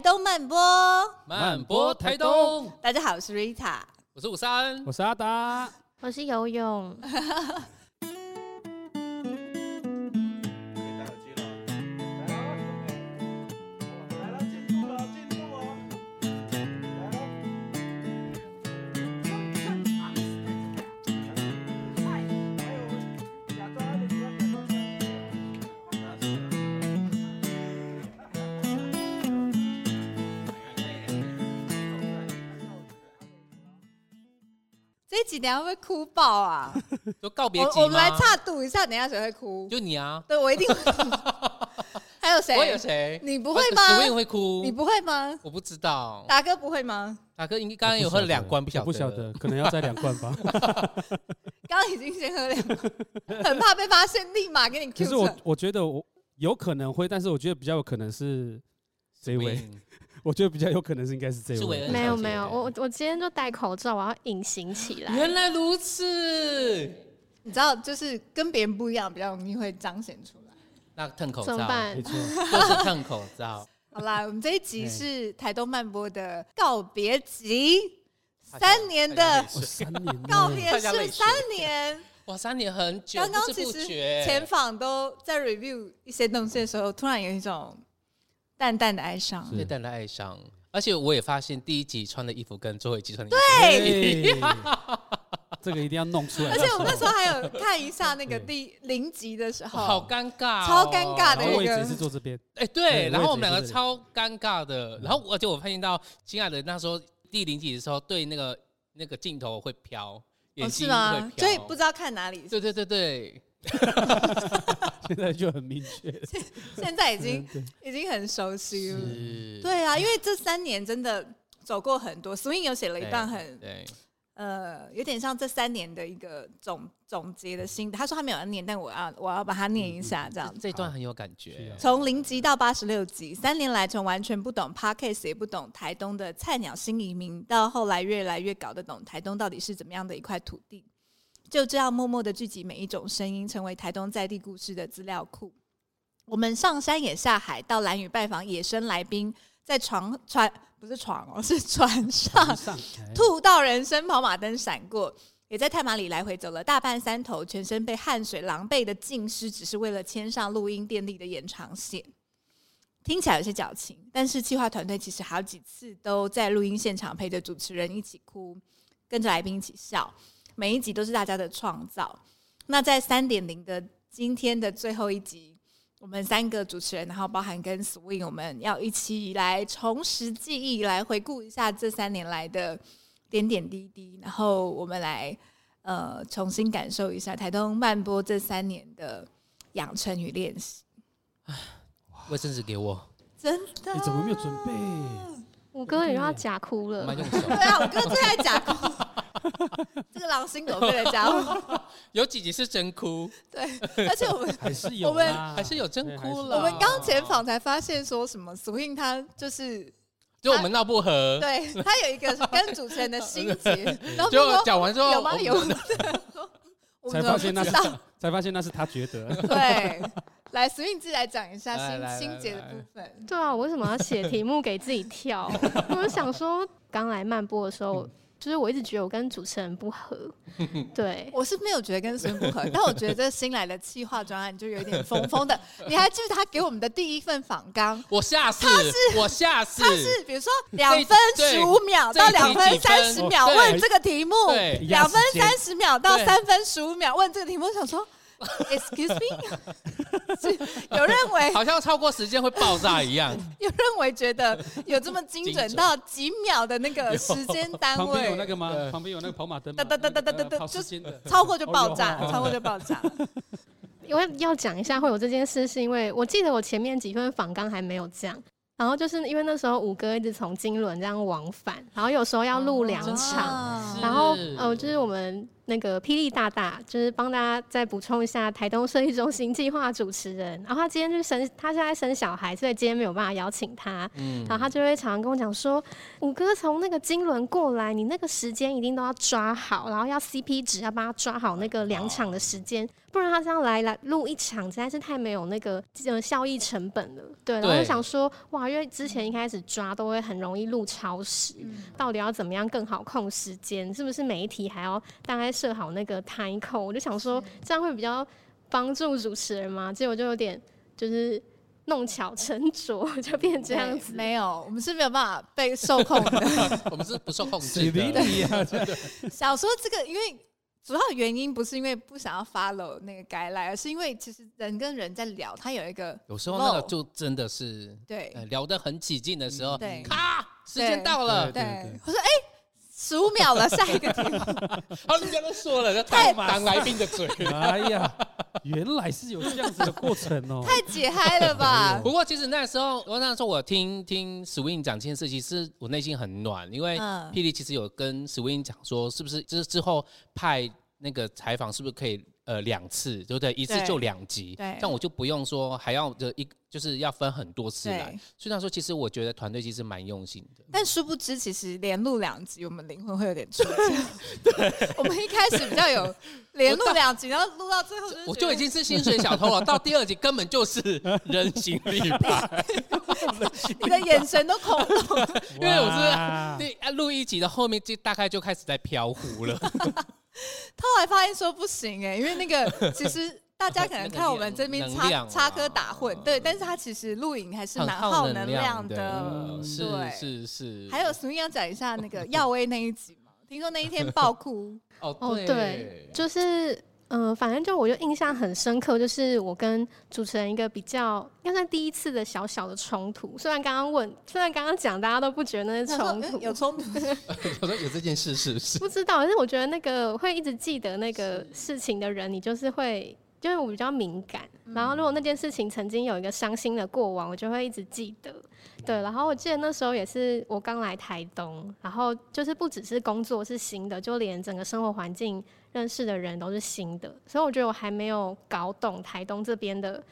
台东慢播，慢播台东。大家好，我是 Rita，我是五三，我是阿达，我是游泳。等下会不会哭爆啊？就告别集我，我们来插赌一下，等下谁会哭？就你啊！对，我一定会。还有谁？我有谁？你不会吗？我也会哭。你不会吗？我不知道。达哥不会吗？达哥应该刚刚有喝了两罐，不晓得，不晓得，可能要再两罐吧。刚刚已经先喝两罐，很怕被发现，立马给你 Q。可是我我觉得我有可能会，但是我觉得比较有可能是这位。我觉得比较有可能是应该是这位，没有没有，我我今天就戴口罩，我要隐形起来。原来如此，你知道，就是跟别人不一样，比较容易会彰显出来。那蹭口罩，怎么办？没错，就是烫口罩。好啦，我们这一集是台东漫播的告别集，三年的 告别式，三年，哇，三年很久。刚刚其实前访都在 review 一些东西的时候，突然有一种。淡淡的哀伤，淡淡的哀伤，而且我也发现第一集穿的衣服跟最后一集穿的衣服对，这个一定要弄出来。而且我们那时候还有看一下那个第零集的时候，好尴尬，超尴尬的一个。位置是坐这边，哎对，然后我们两个超尴尬的，然后而且我发现到亲爱的那时候第零集的时候，对那个那个镜头会飘，眼睛会飘，所以不知道看哪里。对对对对。现在就很明确，现在已经已经很熟悉了。对啊，因为这三年真的走过很多。Swing 有写了一段很呃，有点像这三年的一个总总结的心得。他说他没有要念，但我要我要把它念一下，这样这段很有感觉。从零级到八十六级，三年来从完全不懂 Podcast 也不懂台东的菜鸟新移民，到后来越来越搞得懂台东到底是怎么样的一块土地。就这样默默的聚集每一种声音，成为台东在地故事的资料库。我们上山也下海，到蓝屿拜访野生来宾，在床船不是床哦，是船上吐到人生跑马灯闪过，也在太马里来回走了大半山头，全身被汗水狼狈的浸湿，只是为了牵上录音电力的延长线。听起来有些矫情，但是企划团队其实好几次都在录音现场陪着主持人一起哭，跟着来宾一起笑。每一集都是大家的创造。那在三点零的今天的最后一集，我们三个主持人，然后包含跟 Swing，我们要一起来重拾记忆，来回顾一下这三年来的点点滴滴，然后我们来呃重新感受一下台东慢播这三年的养成与练习。卫生纸给我，真的？你怎么没有准备？我哥也要假哭了。对啊，我哥最爱假哭。这个狼心狗肺的家伙，有几集是真哭，对，而且我们还是有，我们还是有真哭了。我们刚前访才发现说什么，Swing 他就是，就我们闹不和，对他有一个跟主持人的心结，然后就讲完之后有吗？有，才发现那是，才发现那是他觉得，对，来 Swing 自己来讲一下心心结的部分。对啊，我为什么要写题目给自己跳？我就想说，刚来漫播的时候。就是我一直觉得我跟主持人不合，对，我是没有觉得跟主持人不合，但我觉得这新来的企划专案就有点疯疯的。你还记得他给我们的第一份访纲？我下次，他是我下次，他是比如说两分十五秒到两分三十秒问这个题目，两分三十秒到三分十五秒问这个题目，我想说。Excuse me，有认为 好像超过时间会爆炸一样。有认为觉得有这么精准到几秒的那个时间单位？旁边有那个吗？旁边有那个跑马灯哒？哒哒哒哒哒哒，就超过就爆炸，超过就爆炸。因为要讲一下会有这件事，是因为我记得我前面几份访纲还没有这样。然后就是因为那时候五哥一直从金轮这样往返，然后有时候要录两场，然后呃，就是我们。那个霹雳大大就是帮大家再补充一下台东设计中心计划主持人，然后他今天就生，他现在生小孩，所以今天没有办法邀请他。嗯，然后他就会常常跟我讲说，五哥从那个金轮过来，你那个时间一定都要抓好，然后要 CP 值要帮他抓好那个两场的时间，不然他这样来来录一场实在是太没有那个呃效益成本了。对，然后就想说哇，因为之前一开始抓都会很容易录超时，到底要怎么样更好控时间？是不是每一题还要大概？设好那个 time code，我就想说这样会比较帮助主持人嘛，结果就有点就是弄巧成拙，就变这样子。没有，我们是没有办法被受控的，我们是不受控制的。想 说这个，因为主要原因不是因为不想要 follow 那个 guideline，而是因为其实人跟人在聊，他有一个有时候那个就真的是对、呃、聊得很起劲的时候，对，咔，时间到了，对，我说哎。欸十五秒了，下一个题目。好，人家都说了，太挡来宾的嘴。哎呀，原来是有这样子的过程哦，太解嗨了吧？不过其实那时候，我那时候我听听 Swing 讲这件事情，其实我内心很暖，因为霹雳其实有跟 Swing 讲说，是不是就是之后派那个采访，是不是可以呃两次，对不对？一次就两集，对，这样我就不用说还要这一。就是要分很多次来，所以他说，其实我觉得团队其实蛮用心的。但殊不知，其实连录两集，我们灵魂会有点出糗。对，我们一开始比较有 连录两集，然后录到最后，我就已经是薪水小偷了。到第二集根本就是人形立牌，你的眼神都恐怖，因为我是第录一集的后面就大概就开始在飘忽了。后来发现说不行哎，因为那个 其实。大家可能看我们这边插插科打诨，对，但是他其实录影还是蛮耗能量的，是是是。还有，什么要讲一下那个耀威那一集吗，听说那一天爆哭。哦对，就是嗯，反正就我就印象很深刻，就是我跟主持人一个比较，应该算第一次的小小的冲突。虽然刚刚问，虽然刚刚讲，大家都不觉得那是冲突，有冲突，有有这件事是不是？不知道，但是我觉得那个会一直记得那个事情的人，你就是会。就是我比较敏感，然后如果那件事情曾经有一个伤心的过往，我就会一直记得。对，然后我记得那时候也是我刚来台东，然后就是不只是工作是新的，就连整个生活环境认识的人都是新的，所以我觉得我还没有搞懂台东这边的。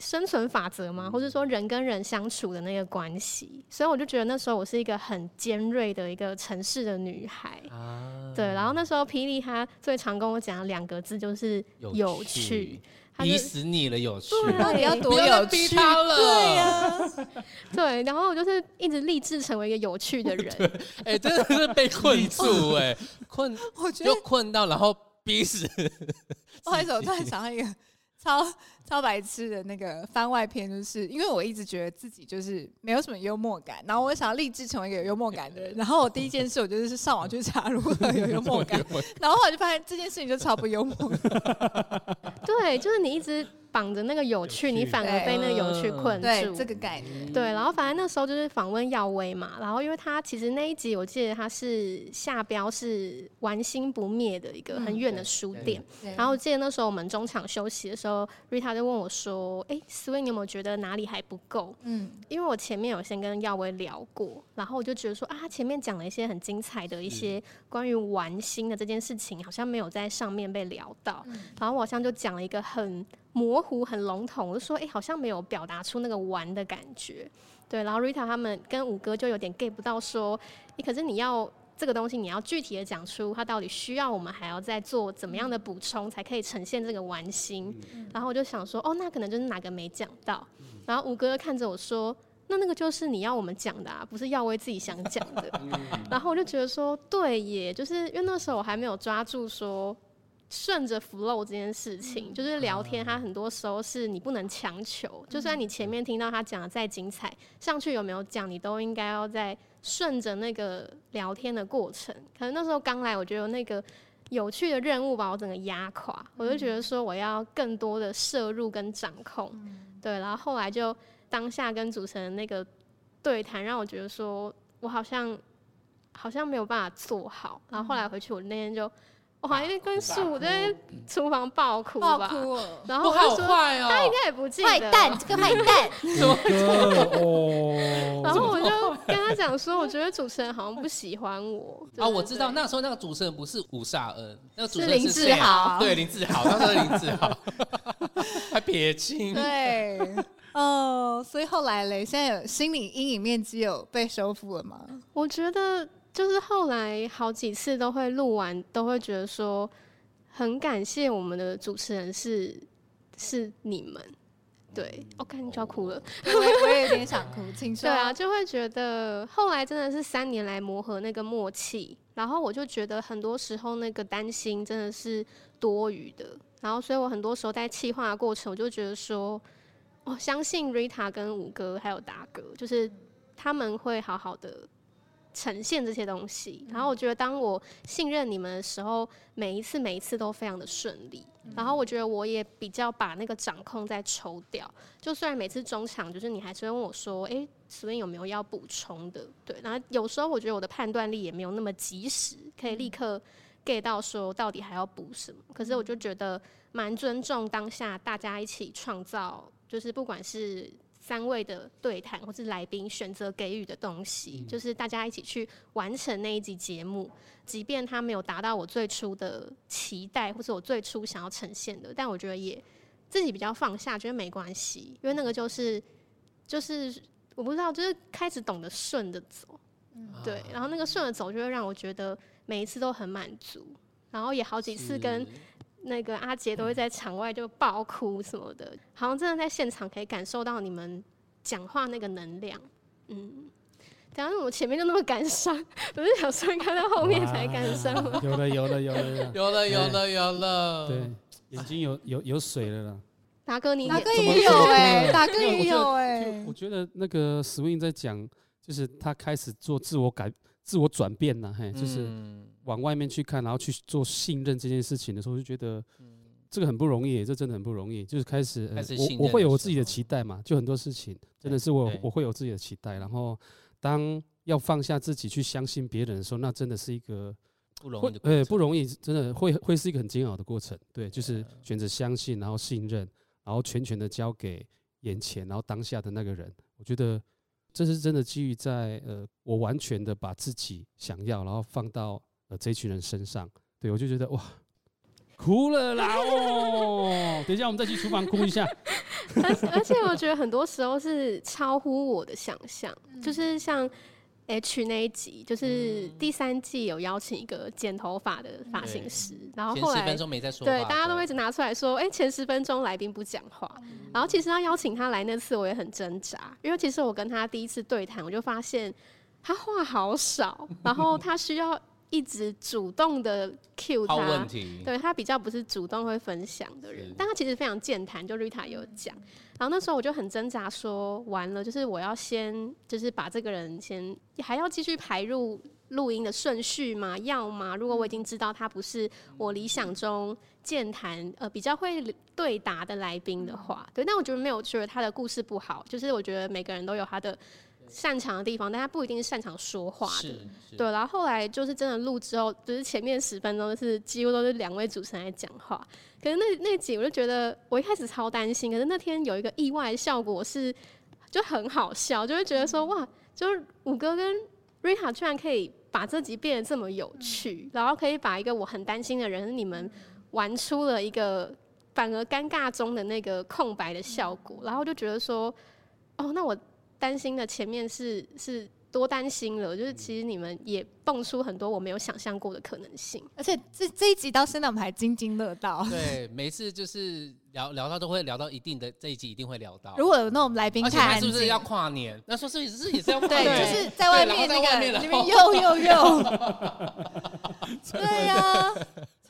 生存法则吗？或者说人跟人相处的那个关系，所以我就觉得那时候我是一个很尖锐的一个城市的女孩。啊、对，然后那时候霹雳他最常跟我讲的两个字就是有趣，逼死你了，有趣，到底要多有趣了？对呀、啊，对，然后我就是一直立志成为一个有趣的 人。哎、欸，真的是被困住哎、欸，困，我觉得就困到然后逼死。不好意思，我突然想到一个。超超白痴的那个番外篇，就是因为我一直觉得自己就是没有什么幽默感，然后我想要立志成为一个有幽默感的人，然后我第一件事我就是上网去查如何有幽默感，然后我就发现这件事情就超不幽默。对，就是你一直。绑着那个有趣，你反而被那个有趣困住。对，这个概念。对，然后反正那时候就是访问耀威嘛，然后因为他其实那一集我记得他是下标是玩心不灭的一个很远的书店，然后我记得那时候我们中场休息的时候，Rita 就问我说：“哎，Swing，你有没有觉得哪里还不够？”嗯，因为我前面有先跟耀威聊过，然后我就觉得说啊，他前面讲了一些很精彩的一些关于玩心的这件事情，好像没有在上面被聊到，然后我好像就讲了一个很。模糊很笼统，我就说，哎、欸，好像没有表达出那个玩的感觉，对。然后 Rita 他们跟五哥就有点 get 不到，说，哎、欸，可是你要这个东西，你要具体的讲出它到底需要我们还要再做怎么样的补充，才可以呈现这个玩心。嗯、然后我就想说，哦，那可能就是哪个没讲到。然后五哥看着我说，那那个就是你要我们讲的啊，不是耀威自己想讲的。然后我就觉得说，对耶，就是因为那时候我还没有抓住说。顺着 flow 这件事情，就是聊天，它很多时候是你不能强求。就算你前面听到他讲的再精彩，上去有没有讲，你都应该要在顺着那个聊天的过程。可能那时候刚来，我觉得那个有趣的任务把我整个压垮，我就觉得说我要更多的摄入跟掌控。对，然后后来就当下跟主持人那个对谈，让我觉得说我好像好像没有办法做好。然后后来回去，我那天就。我好像跟树在厨房爆哭吧，爆哭。了，然后我就说，喔、他应该也不记得，坏蛋，这个坏蛋？然后我就跟他在讲说，我觉得主持人好像不喜欢我。啊。我知道那时候那个主持人不是吴煞恩，那个主持人是林志豪，对林志豪，那时候林志豪。还撇清。对，哦，所以后来嘞，现在有心理阴影面积有被修复了吗？我觉得就是后来好几次都会录完，都会觉得说很感谢我们的主持人是是你们。对，我看你就要哭了，我也有点想哭。请说。对啊，就会觉得后来真的是三年来磨合那个默契，然后我就觉得很多时候那个担心真的是多余的，然后所以我很多时候在气化的过程，我就觉得说，我相信 Rita 跟五哥还有达哥，就是他们会好好的。呈现这些东西，然后我觉得当我信任你们的时候，每一次每一次都非常的顺利。然后我觉得我也比较把那个掌控再抽掉，就虽然每次中场就是你还是会问我说，诶，Swing 有没有要补充的？对，然后有时候我觉得我的判断力也没有那么及时，可以立刻 get 到说到底还要补什么。可是我就觉得蛮尊重当下大家一起创造，就是不管是。三位的对谈，或是来宾选择给予的东西，嗯，就是大家一起去完成那一集节目。即便他没有达到我最初的期待，或是我最初想要呈现的，但我觉得也自己比较放下，觉得没关系，因为那个就是就是我不知道，就是开始懂得顺着走，嗯，对，然后那个顺着走就会让我觉得每一次都很满足，然后也好几次跟。那个阿杰都会在场外就爆哭什么的，好像真的在现场可以感受到你们讲话那个能量。嗯，等下我前面就那么感伤，不是想说看到后面才感伤吗？有了有了有了有了有了有了有了，对，眼睛有有有水了啦。达哥你达哥也有哎，达哥也有哎。我觉得那个 Swing 在讲，就是他开始做自我改、自我转变了，嘿，就是。往外面去看，然后去做信任这件事情的时候，就觉得这个很不容易，这真的很不容易。就是开始，开始我我会有我自己的期待嘛，就很多事情真的是我我会有自己的期待。然后当要放下自己去相信别人的时候，那真的是一个不容易，呃，不容易，真的会会是一个很煎熬的过程。对，就是选择相信，然后信任，然后全权的交给眼前，然后当下的那个人。我觉得这是真的基于在呃，我完全的把自己想要，然后放到。呃，这群人身上，对我就觉得哇，哭了啦哦！等一下，我们再去厨房哭一下。而且而且，我觉得很多时候是超乎我的想象，嗯，就是像 H 那一集，就是第三季有邀请一个剪头发的发型师，嗯，然后后来十分钟没在说，对，大家都一直拿出来说，哎，前十分钟来宾不讲话，嗯。然后其实要邀请他来那次，我也很挣扎，因为其实我跟他第一次对谈，我就发现他话好少，然后他需要。一直主动的 cue 他，对他比较不是主动会分享的人，但他其实非常健谈，就 Rita 有讲。然后那时候我就很挣扎，说完了，就是我要先，就是把这个人先还要继续排入录音的顺序吗？要吗？如果我已经知道他不是我理想中健谈呃比较会对答的来宾的话，对，但我觉得没有觉得他的故事不好，就是我觉得每个人都有他的。擅长的地方，但他不一定是擅长说话的，对。然后后来就是真的录之后，就是前面十分钟是几乎都是两位主持人在讲话。可是那那集我就觉得，我一开始超担心，可是那天有一个意外的效果是，就很好笑，就会觉得说哇，就是五哥跟瑞塔居然可以把这集变得这么有趣，然后可以把一个我很担心的人，你们玩出了一个反而尴尬中的那个空白的效果，然后就觉得说，哦，那我。担心的前面是是多担心了，就是其实你们也蹦出很多我没有想象过的可能性，而且这这一集到现在我们还津津乐道。对，每次就是聊聊到都会聊到一定的这一集一定会聊到。如果有那种来宾看是不是要跨年？那说是是也是要跨年，对，就是在外面那个里面又又又，对呀、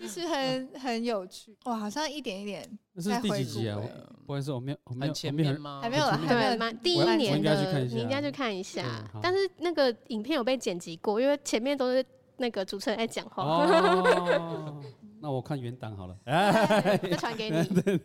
啊。其实很很有趣哇，好像一点一点。那是第几集啊？不好意思，我没有，我没有前面吗？还没有，还没有。第一年的，你应该去看一下。但是那个影片有被剪辑过，因为前面都是那个主持人在讲话。哦，那我看原档好了，再传给你。对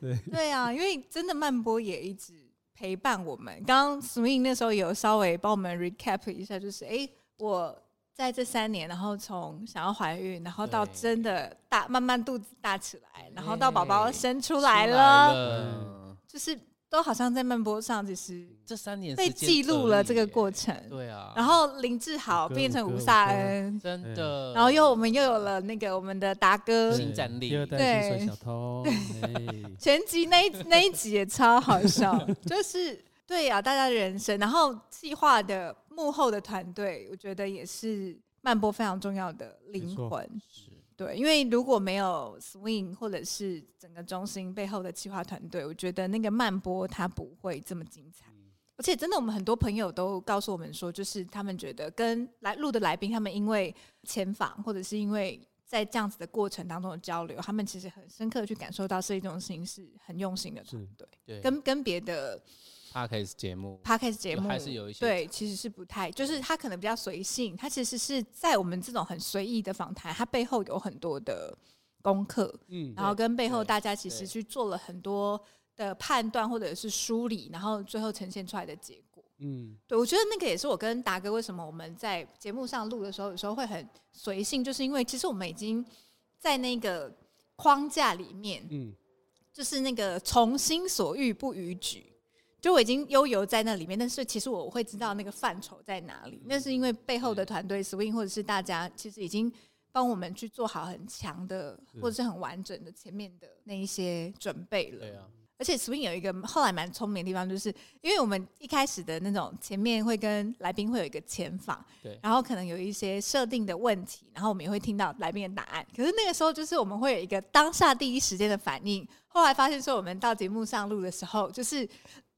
对对啊，因为真的曼波也一直陪伴我们。刚刚 Swing 那时候有稍微帮我们 recap 一下，就是哎我。在这三年，然后从想要怀孕，然后到真的大慢慢肚子大起来，然后到宝宝生出来了，就是都好像在慢播上，其实这三年被记录了这个过程。对啊，然后林志豪变成吴萨恩，真的。然后又我们又有了那个我们的达哥新战力，第二代薪水小偷。全集那一那一集也超好笑，就是对啊，大家的人生，然后计划的幕后的团队，我觉得也是慢播非常重要的灵魂。对，因为如果没有 Swing 或者是整个中心背后的企划团队，我觉得那个慢播它不会这么精彩。而且真的，我们很多朋友都告诉我们说，就是他们觉得跟来录的来宾，他们因为前访或者是因为在这样子的过程当中的交流，他们其实很深刻的去感受到设计中心是很用心的团队，对，跟跟别的。Podcast 节目，Podcast 节目还是有一些对，其实是不太，就是他可能比较随性，他其实是在我们这种很随意的访谈，他背后有很多的功课，嗯，然后跟背后大家其实去做了很多的判断或者是梳理，然后最后呈现出来的结果，嗯，对，我觉得那个也是我跟达哥为什么我们在节目上录的时候有时候会很随性，就是因为其实我们已经在那个框架里面，嗯，就是那个从心所欲不逾矩。就我已经悠游在那里面，但是其实我会知道那个范畴在哪里。那是因为背后的团队 Swing 或者是大家，其实已经帮我们去做好很强的或者是很完整的前面的那一些准备了。对啊。而且 Swing 有一个后来蛮聪明的地方，就是因为我们一开始的那种前面会跟来宾会有一个前访，对，然后可能有一些设定的问题，然后我们也会听到来宾的答案。可是那个时候就是我们会有一个当下第一时间的反应。后来发现说，我们到节目上录的时候，就是。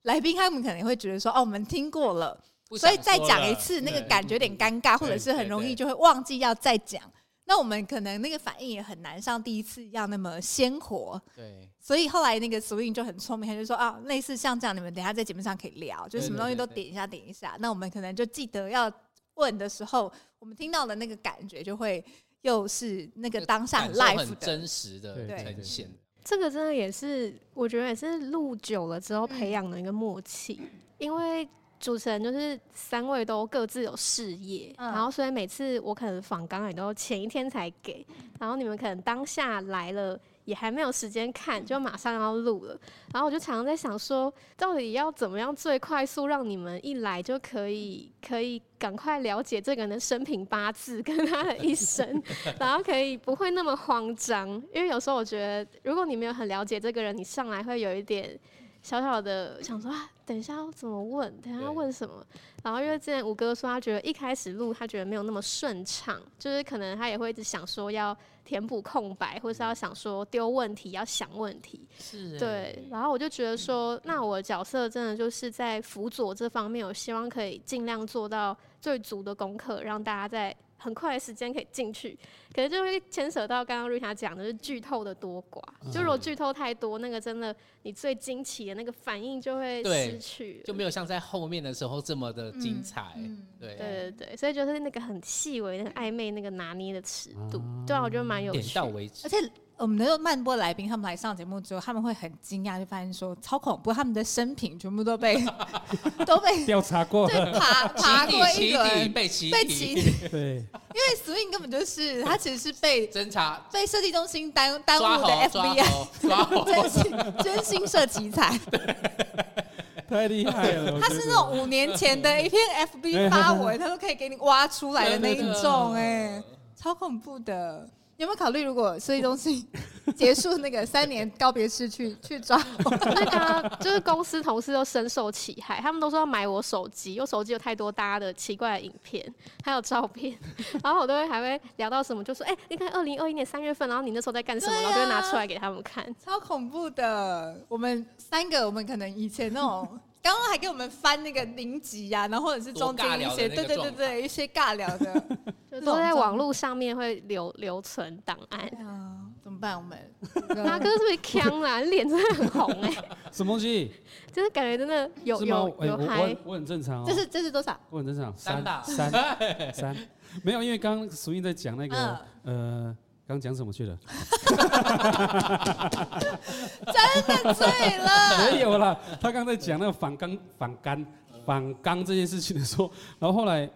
来宾他们可能会觉得说：“哦，我们听过了，所以再讲一次，那个感觉有点尴尬，或者是很容易就会忘记要再讲。那我们可能那个反应也很难像第一次一样那么鲜活。对，所以后来那个 Swing 就很聪明，他就说：啊，类似像这样，你们等下在节目上可以聊，就什么东西都点一下，点一下。那我们可能就记得要问的时候，我们听到的那个感觉就会又是那个当下 life 的真实的呈现。”这个真的也是，我觉得也是录久了之后培养的一个默契，因为主持人就是三位都各自有事业，然后所以每次我可能访纲也都前一天才给，然后你们可能当下来了。也还没有时间看，就马上要录了。然后我就常常在想说，到底要怎么样最快速让你们一来就可以可以赶快了解这个人的生平八字跟他的一生，然后可以不会那么慌张。因为有时候我觉得，如果你没有很了解这个人，你上来会有一点小小的想说啊，等一下要怎么问，等一下要问什么。然后因为之前五哥说，他觉得一开始录他觉得没有那么顺畅，就是可能他也会一直想说要。填补空白，或是要想说丢问题，要想问题，是对。然后我就觉得说，那我的角色真的就是在辅佐这方面，我希望可以尽量做到最足的功课，让大家在。很快的时间可以进去，可是就会牵扯到刚刚瑞霞讲的是剧透的多寡。就如果剧透太多，那个真的你最惊奇的那个反应就会失去，就没有像在后面的时候这么的精彩。嗯、对对对对，所以就是那个很细微、那个暧昧、那个拿捏的尺度，对啊，我觉得蛮有趣。点到为止，而且。我们的慢播来宾，他们来上节目之后，他们会很惊讶，就发现说超恐怖，他们的生平全部都被 都被调查过，对，爬 爬过一轮，被起被起底，对，因为 Swing 根本就是他其实是被侦查、被设计中心耽耽误的 FBI，真心真心设奇才，太厉害了，他是那种五年前的 一篇 FB 发文，他都可以给你挖出来的那一种，哎，超恐怖的。有没有考虑，如果设计中心结束那个三年告别式，去 去抓？那个就是公司同事都深受其害，他们都说要买我手机，我手机有太多大家的奇怪的影片，还有照片，然后我都会还会聊到什么，就说哎、欸，你看二零二一年三月份，然后你那时候在干什么，然后就会拿出来给他们看，超恐怖的。我们三个，我们可能以前那种。刚刚还给我们翻那个零集呀，然后或者是中间一些，对对对对，一些尬聊的，就都在网络上面会留留存档案。啊，怎么办？我们 大哥是不是呛啊？脸真的很红哎。什么东西？就是感觉真的有有有嗨。我很正常哦。这是这是多少？我很正常。三三三，没有，因为刚刚 Swing 在讲那个呃。刚讲什么去了？真的醉了？没有啦，他刚才讲那个反刚、反干、反刚这件事情的时候，然后后来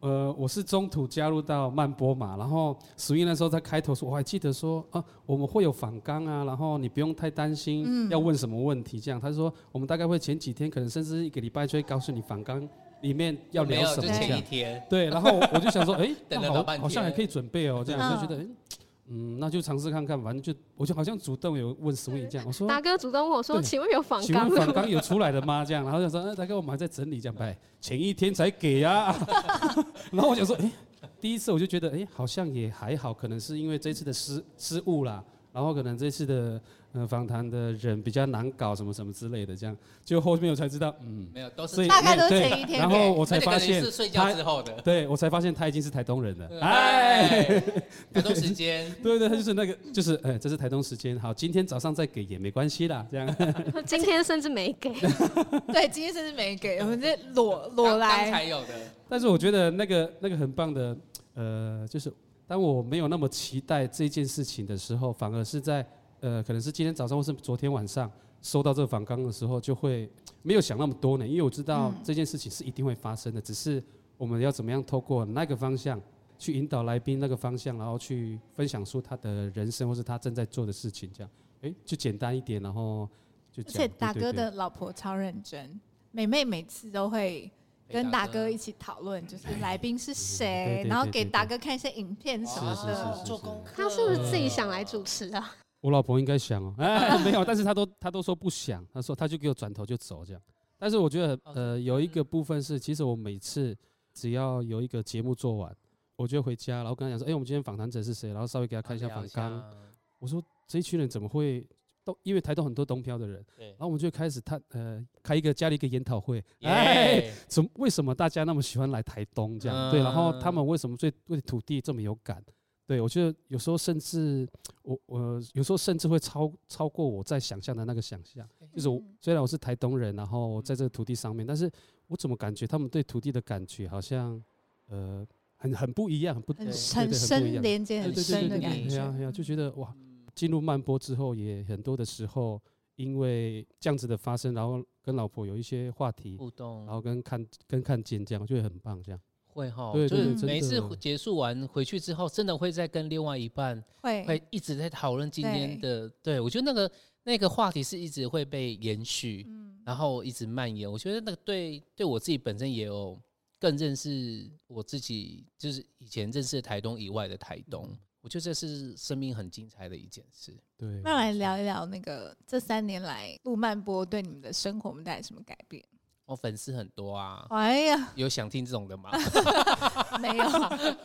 呃，我是中途加入到曼波嘛，然后 Swing 那时候在开头说，我还记得说啊，我们会有反刚啊，然后你不用太担心要问什么问题，这样。他说我们大概会前几天，可能甚至一个礼拜就会告诉你反刚里面要聊什么这样。前一天。对，然后我就想说，哎，好，好像还可以准备哦，这样就觉得，哎。嗯，那就尝试看看，反正就我就好像主动有问 Swing 这样，我说大哥主动问我说，请问有访纲？请问访纲有出来的吗？这样，然后就说，哎，大哥我们还在整理这样，哎，前一天才给啊，然后我想说，哎，第一次我就觉得，哎，好像也还好，可能是因为这次的失失误啦，然后可能这次的。嗯，访谈的人比较难搞，什么什么之类的，这样，就后面我才知道，嗯，没有，都是大概都是前一天，然后我才发现是睡觉之后的，对，我才发现他已经是台东人了，哎，台东时间，对对，他就是那个，就是哎，这是台东时间，好，今天早上再给也没关系啦，这样，今天甚至没给，对，今天甚至没给，我们这裸裸来才有的，但是我觉得那个那个很棒的，呃，就是当我没有那么期待这件事情的时候，反而是在。呃，可能是今天早上或是昨天晚上收到这个访纲的时候，就会没有想那么多呢，因为我知道这件事情是一定会发生的，只是我们要怎么样透过那个方向去引导来宾那个方向，然后去分享出他的人生或是他正在做的事情，这样，哎，就简单一点，然后就。而且大哥的老婆超认真，美妹每次都会跟大哥一起讨论，就是来宾是谁，然后给大哥看一些影片什么的，做功课。他是不是自己想来主持啊？我老婆应该想哦，哎，没有，但是她都她都说不想，她说她就给我转头就走这样。但是我觉得呃有一个部分是，其实我每次只要有一个节目做完，我就回家，然后跟他讲说，哎，我们今天访谈者是谁？然后稍微给他看一下访纲。我说这一群人怎么会都因为台东很多东漂的人，然后我们就开始他呃开一个家里一个研讨会，哎，怎为什么大家那么喜欢来台东这样？对，然后他们为什么对对土地这么有感？对，我觉得有时候甚至我我有时候甚至会超超过我在想象的那个想象，就是我虽然我是台东人，然后在这个土地上面，但是我怎么感觉他们对土地的感觉好像呃很很不一样，很不很很深连接很深的感觉，对呀对呀，就觉得哇，进入慢播之后也很多的时候，因为这样子的发生，然后跟老婆有一些话题互动，然后跟看跟看见这样，就会很棒这样。会哈，就是每一次结束完回去之后，真的会再跟另外一半会会一直在讨论今天的。对，我觉得那个那个话题是一直会被延续，然后一直蔓延。我觉得那个对对我自己本身也有更认识我自己，就是以前认识台东以外的台东。我觉得这是生命很精彩的一件事。对，那来聊一聊那个这三年来录慢播对你们的生活，我们带来什么改变？我粉丝很多啊！哎呀，有想听这种的吗？没有，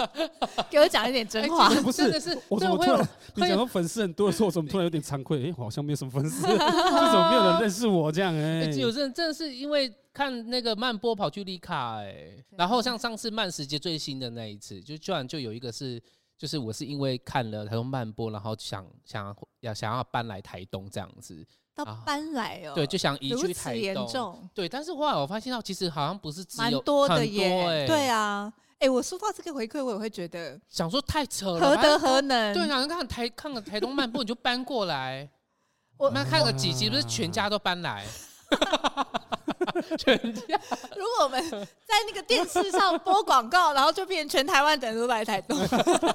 给我讲一点真话。不是的，是我怎么突然你讲到粉丝很多的时候，我怎么突然有点惭愧？哎，好像没有什么粉丝，为什么没有人认识我这样？哎，有人真的是因为看那个慢播跑去丽卡哎，然后像上次慢时节最新的那一次，就居然就有一个是，就是我是因为看了台东慢播，然后想想要想要搬来台东这样子。到搬来哦，对，就想移居台东。对，但是后来我发现到，其实好像不是只有蛮多的耶。对啊，哎，我收到这个回馈，我也会觉得想说太扯了，何德何能？对啊，看台看个台东漫步，你就搬过来。我们看个几集，不是全家都搬来。全家，如果我们在那个电视上播广告，然后就变成全台湾的人都来台东，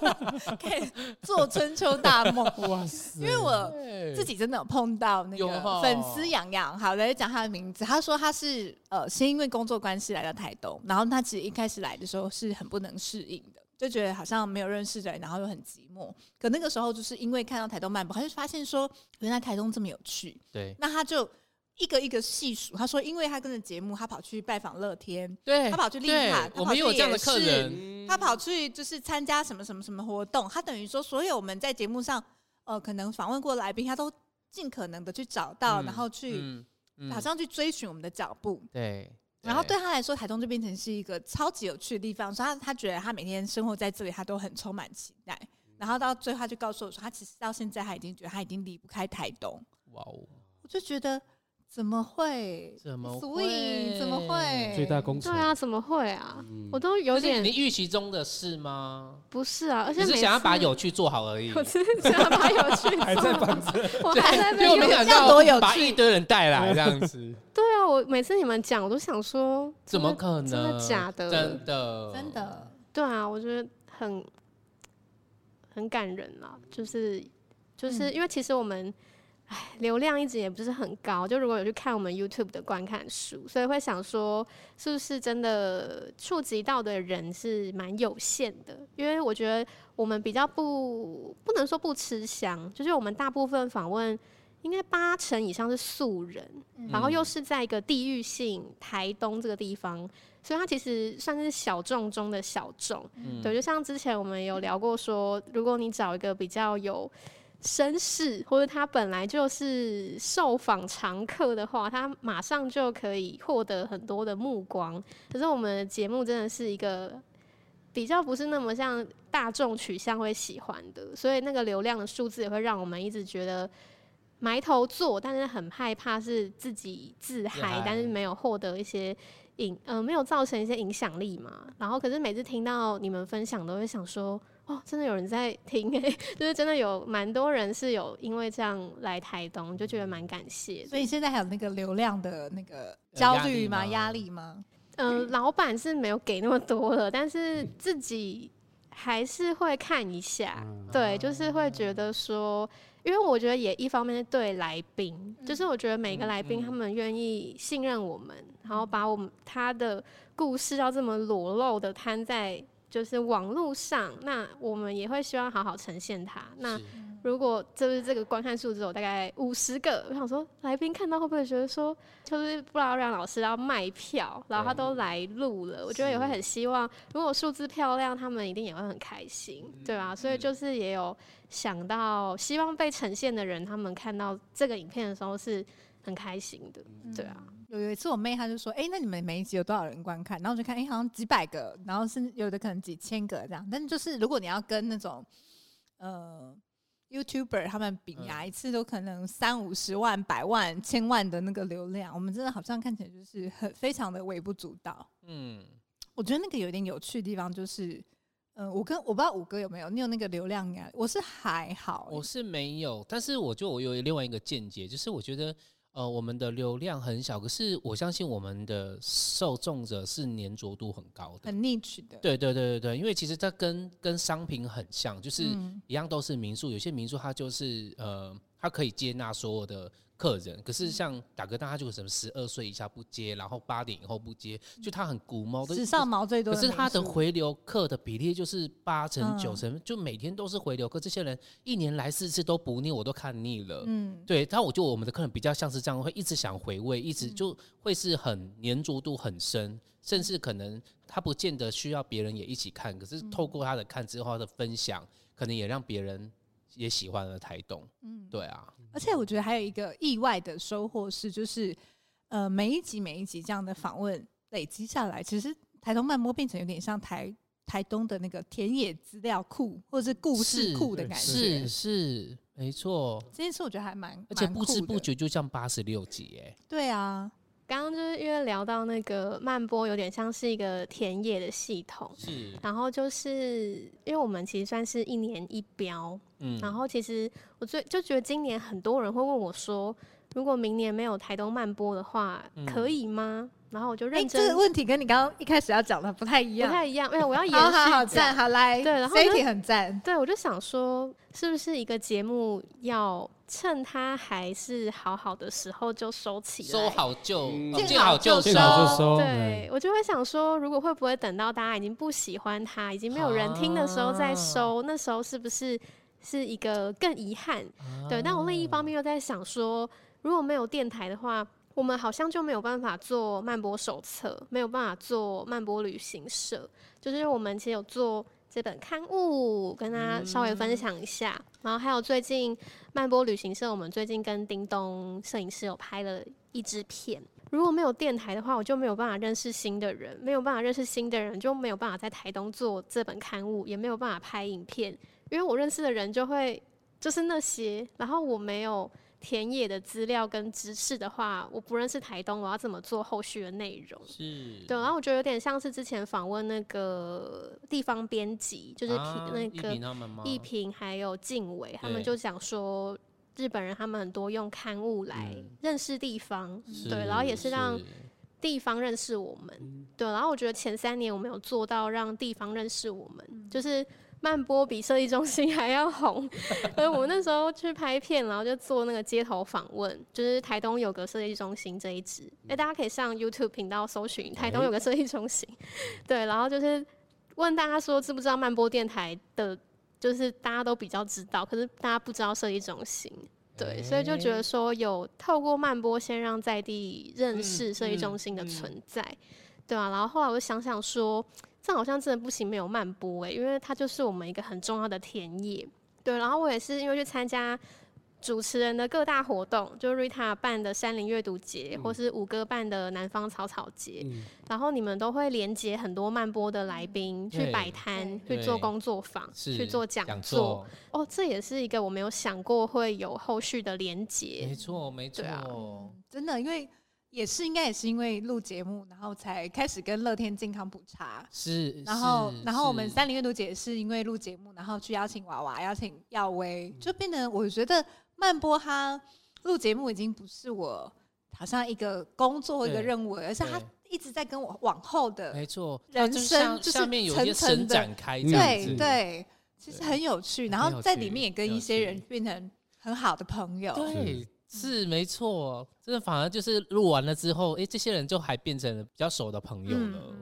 可以做春秋大梦。哇塞！因为我自己真的有碰到那个粉丝洋洋，好，来讲他的名字。他说他是呃，先因为工作关系来到台东，然后他其实一开始来的时候是很不能适应的，就觉得好像没有认识的人，然后又很寂寞。可那个时候就是因为看到台东漫步，他就发现说原来台东这么有趣。对，那他就。一个一个细数，他说，因为他跟着节目，他跑去拜访乐天，对，他跑去丽卡，我们有这样的客人，他跑去就是参加什么什么什么活动，他等于说，所有我们在节目上，呃，可能访问过来宾，他都尽可能的去找到，嗯、然后去，嗯嗯、好像去追寻我们的脚步，对。然后对他来说，台东就变成是一个超级有趣的地方，所以他他觉得他每天生活在这里，他都很充满期待。然后到最后，他就告诉我说，他其实到现在他已经觉得他已经离不开台东。哇哦，我就觉得。怎么会？怎么会？Swing 怎么会？最大工程。对啊，怎么会啊？嗯、我都有点。你预期中的事吗？不是啊，而且只是想要把有趣做好而已。我只是想要把有趣 还在放着，我还在被没想到把一堆人带来这样子。对啊，我每次你们讲，我都想说，怎么可能？真的假的？真的真的。对啊，我觉得很很感人啊，就是就是因为其实我们。唉，流量一直也不是很高，就如果有去看我们 YouTube 的观看数，所以会想说，是不是真的触及到的人是蛮有限的？因为我觉得我们比较不不能说不吃香，就是我们大部分访问应该八成以上是素人，嗯、然后又是在一个地域性台东这个地方，所以它其实算是小众中的小众。嗯、对，就像之前我们有聊过说，如果你找一个比较有绅士，或者他本来就是受访常客的话，他马上就可以获得很多的目光。可是我们的节目真的是一个比较不是那么像大众取向会喜欢的，所以那个流量的数字也会让我们一直觉得埋头做，但是很害怕是自己自嗨，但是没有获得一些影，呃，没有造成一些影响力嘛。然后可是每次听到你们分享，都会想说。哦，真的有人在听哎，就是真的有蛮多人是有因为这样来台东，就觉得蛮感谢。所以现在还有那个流量的那个焦虑吗？压力吗？嗯、呃，老板是没有给那么多了，但是自己还是会看一下。对，就是会觉得说，因为我觉得也一方面是对来宾，就是我觉得每个来宾他们愿意信任我们，然后把我们他的故事要这么裸露的摊在。就是网络上，那我们也会希望好好呈现它。那如果就是这个观看数只有大概五十个，我想说来宾看到会不会觉得说，就是不知道让老师要卖票，然后他都来录了，我觉得也会很希望，如果数字漂亮，他们一定也会很开心，对吧？所以就是也有想到，希望被呈现的人，他们看到这个影片的时候是很开心的，对啊。有有一次我妹她就说：“哎、欸，那你们每一集有多少人观看？”然后我就看，哎、欸，好像几百个，然后甚至有的可能几千个这样。但就是如果你要跟那种呃 YouTuber 他们比啊，一次都可能三五十万、百万、千万的那个流量，我们真的好像看起来就是很非常的微不足道。嗯，我觉得那个有点有趣的地方就是，嗯，我跟我不知道五哥有没有，你有那个流量呀？我是还好，我是没有，但是我就我有另外一个见解，就是我觉得。呃，我们的流量很小，可是我相信我们的受众者是粘着度很高的，很 niche 的。对对对对对，因为其实它跟跟商品很像，就是一样都是民宿，有些民宿它就是呃，它可以接纳所有的。客人，可是像大哥大，他就什么十二岁以下不接，然后八点以后不接，就他很古猫的。史上毛最多，可是他的回流客的比例就是八成九成，嗯、就每天都是回流客。这些人一年来四次都不腻，我都看腻了。嗯，对。但我觉得我们的客人比较像是这样，会一直想回味，一直就会是很粘着度很深，甚至可能他不见得需要别人也一起看，可是透过他的看之后他的分享，可能也让别人也喜欢了台东。嗯，对啊。而且我觉得还有一个意外的收获是，就是呃每一集每一集这样的访问累积下来，其实台东漫播变成有点像台台东的那个田野资料库或者是故事库的感觉，是是没错。这件事我觉得还蛮，而且不知不觉就像八十六集哎。对啊。刚刚就是因为聊到那个慢播，有点像是一个田野的系统。是。然后就是因为我们其实算是一年一标。嗯。然后其实我最就觉得今年很多人会问我说，如果明年没有台东慢播的话，可以吗？然后我就认真。这个问题跟你刚刚一开始要讲的不太一样。不太一样。没有，我要 延续。好好好，赞，好来。对，然后。这一题很赞。对，我就想说，是不是一个节目要。趁它还是好好的时候就收起来，收好就见好就收。对，我就会想说，如果会不会等到大家已经不喜欢它，已经没有人听的时候再收，那时候是不是是一个更遗憾？对。但我另一方面又在想说，如果没有电台的话，我们好像就没有办法做漫播手册，没有办法做漫播旅行社。就是我们其实有做。这本刊物跟大家稍微分享一下，嗯、然后还有最近漫播旅行社，我们最近跟叮咚摄影师有拍了一支片。如果没有电台的话，我就没有办法认识新的人，没有办法认识新的人，就没有办法在台东做这本刊物，也没有办法拍影片，因为我认识的人就会就是那些，然后我没有田野的资料跟知识的话，我不认识台东，我要怎么做后续的内容？是。对，然后我觉得有点像是之前访问那个地方编辑，就是那个一平还有静伟，他们就讲说日本人他们很多用刊物来认识地方，嗯、对，然后也是让。地方认识我们，嗯、对，然后我觉得前三年我们有做到让地方认识我们，嗯、就是慢波比设计中心还要红。所以我们那时候去拍片，然后就做那个街头访问，就是台东有个设计中心这一支，哎、嗯，大家可以上 YouTube 频道搜寻台东有个设计中心，欸、对，然后就是问大家说知不知道慢波电台的，就是大家都比较知道，可是大家不知道设计中心。对，所以就觉得说有透过慢播先让在地认识设计中心的存在，嗯嗯嗯、对啊，然后后来我就想想说，这好像真的不行，没有慢播哎，因为它就是我们一个很重要的田野。对，然后我也是因为去参加。主持人的各大活动，就 Rita 办的山林阅读节，嗯、或是五哥办的南方草草节，嗯、然后你们都会连接很多慢播的来宾、嗯、去摆摊，去做工作坊，去做讲座。哦，这也是一个我没有想过会有后续的连接。没错，没错、啊，真的，因为也是应该也是因为录节目，然后才开始跟乐天健康普查。是，然后然后我们三林阅读姐是因为录节目，然后去邀请娃娃，邀请耀威，就变得我觉得。曼波哈录节目已经不是我好像一个工作一个任务，而是他一直在跟我往后的没错，人生就是层层的展开，对对，其实很有趣。然后在里面也跟一些人变成很好的朋友，对，是没错。真的反而就是录完了之后，哎，这些人就还变成了比较熟的朋友了。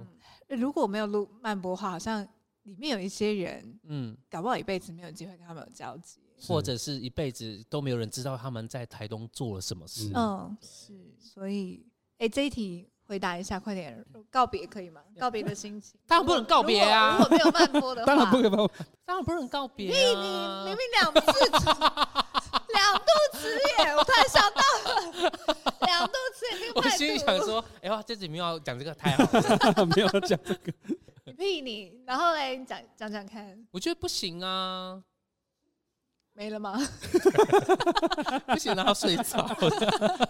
如果没有录慢波的话，好像里面有一些人，嗯，搞不好一辈子没有机会跟他们有交集。或者是一辈子都没有人知道他们在台东做了什么事。嗯，是，所以，哎、欸，这一题回答一下，快点，告别可以吗？告别的心情，当然不能告别啊！如果没有慢播的话，当然不可以，当然不能告别、啊。你你明明两次两度词演，我突然想到了两度辞演，我心里想说，哎、欸、呀，这次没有讲这个太好了，没有讲这个。屁你，然后嘞，你讲讲讲看。我觉得不行啊。没了吗？不行，然后睡着了。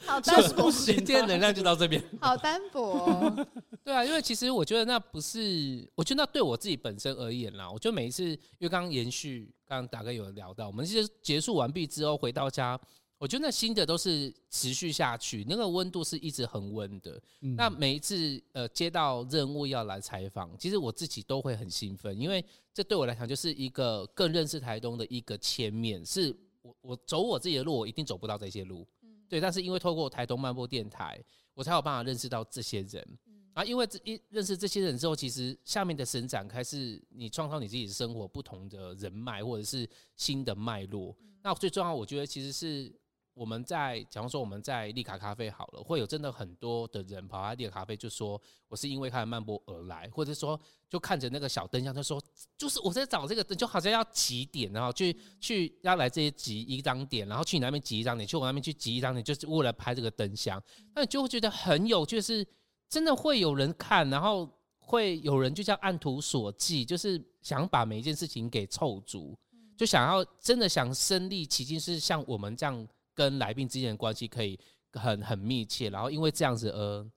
好单薄，今天能量就到这边。好单薄、哦。对啊，因为其实我觉得那不是，我觉得那对我自己本身而言啦，我觉得每一次，因为刚刚延续，刚刚大概有聊到，我们其实结束完毕之后回到家。我觉得那新的都是持续下去，那个温度是一直恒温的。嗯、那每一次呃接到任务要来采访，其实我自己都会很兴奋，因为这对我来讲就是一个更认识台东的一个切面。是我我走我自己的路，我一定走不到这些路。嗯、对，但是因为透过台东漫步电台，我才有办法认识到这些人。嗯、啊，因为这一认识这些人之后，其实下面的伸展开是你创造你自己的生活不同的人脉，或者是新的脉络。嗯、那最重要，我觉得其实是。我们在，假如说我们在丽卡咖啡好了，会有真的很多的人跑来丽卡咖啡，就说我是因为看慢波而来，或者说就看着那个小灯箱，就说就是我在找这个灯，就好像要集点，然后去去要来这些集一张点，然后去你那边集一张点，去我那边去集一张点，就是为了拍这个灯箱，那你就会觉得很有趣，就是真的会有人看，然后会有人就像按图索骥，就是想把每一件事情给凑足，就想要真的想身历其境，是像我们这样。跟来宾之间的关系可以很很密切，然后因为这样子而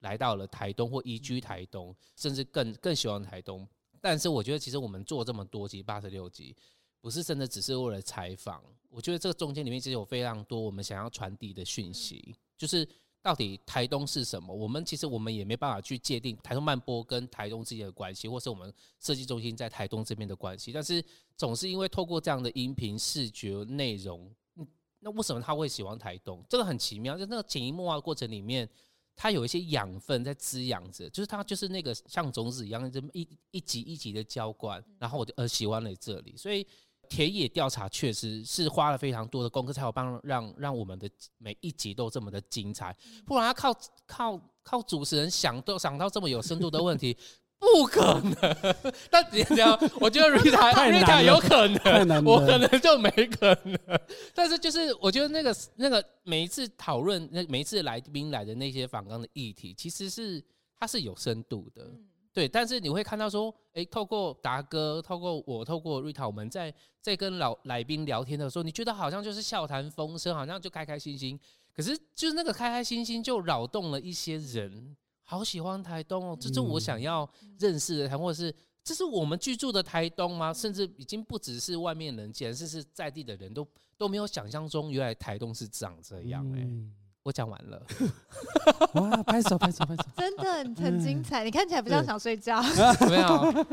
来到了台东或移居台东，甚至更更喜欢台东。但是我觉得，其实我们做这么多集八十六集，不是真的只是为了采访。我觉得这个中间里面其实有非常多我们想要传递的讯息，就是到底台东是什么？我们其实我们也没办法去界定台东慢波跟台东之间的关系，或是我们设计中心在台东这边的关系。但是总是因为透过这样的音频、视觉内容。那为什么他会喜欢台东？这个很奇妙，就那个潜移默化的过程里面，它有一些养分在滋养着，就是它就是那个像种子一样，这么一一级一级的浇灌，然后我就呃喜欢了这里。所以田野调查确实是花了非常多的功课，才有帮让让我们的每一集都这么的精彩。不然他靠靠靠主持人想都想到这么有深度的问题。不可能，但你知道，我觉得瑞塔瑞塔有可能，我可能就没可能。但是就是我觉得那个那个每一次讨论，那每一次来宾来的那些访纲的议题，其实是它是有深度的。对，但是你会看到说，哎，透过达哥，透过我，透过瑞塔，我们在在跟老来宾聊天的时候，你觉得好像就是笑谈风生，好像就开开心心。可是就是那个开开心心，就扰动了一些人。好喜欢台东哦，这是我想要认识的台，或者是这是我们居住的台东吗？甚至已经不只是外面人，简直是在地的人都都没有想象中，原来台东是长这样哎。嗯我讲完了，哇！拍手拍手拍手，真的很精彩。嗯、你看起来不像想睡觉，没有？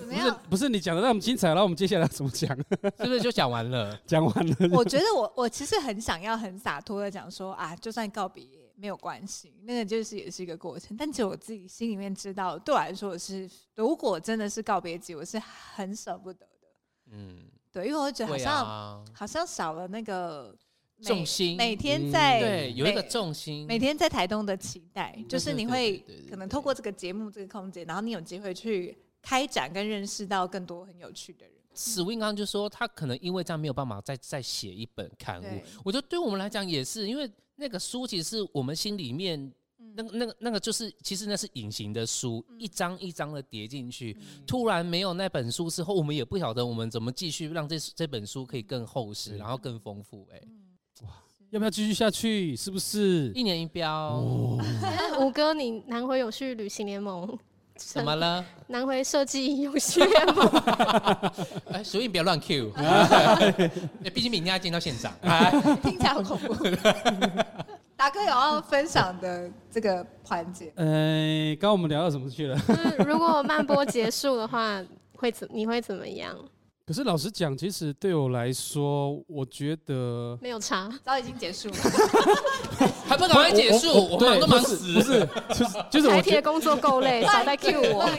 怎么样？不是你讲的那么精彩，然后我们接下来怎么讲？是不是就讲完了？讲完了。我觉得我我其实很想要很洒脱的讲说啊，就算告别也没有关系，那个就是也是一个过程。但只有我自己心里面知道，对我来说我是，如果真的是告别集，我是很舍不得的。嗯，对，因为我觉得好像、啊、好像少了那个。重心每天在、嗯、对有一个重心，每天在台东的期待，就是你会可能透过这个节目这个空间，然后你有机会去开展跟认识到更多很有趣的人。Swing 刚刚就说他可能因为这样没有办法再再写一本刊物，我觉得对我们来讲也是，因为那个书其实是我们心里面那个那个那个就是其实那是隐形的书，一张一张的叠进去，突然没有那本书之后，我们也不晓得我们怎么继续让这这本书可以更厚实，然后更丰富哎。哇要不要继续下去？是不是？一年一标？五哥，你南回有去旅行联盟怎么了？南回设计游戏联盟？哎，所以你不要乱 Q。毕竟明天要见到县长，听起来好恐怖。达哥有要分享的这个环节？呃，刚刚我们聊到什么去了？如果慢播结束的话，会怎？你会怎么样？可是老实讲，其实对我来说，我觉得没有差，早已经结束了，还不赶快结束？我忙都忙死，不是，就是 就是台铁工作够累，少在 Q 我。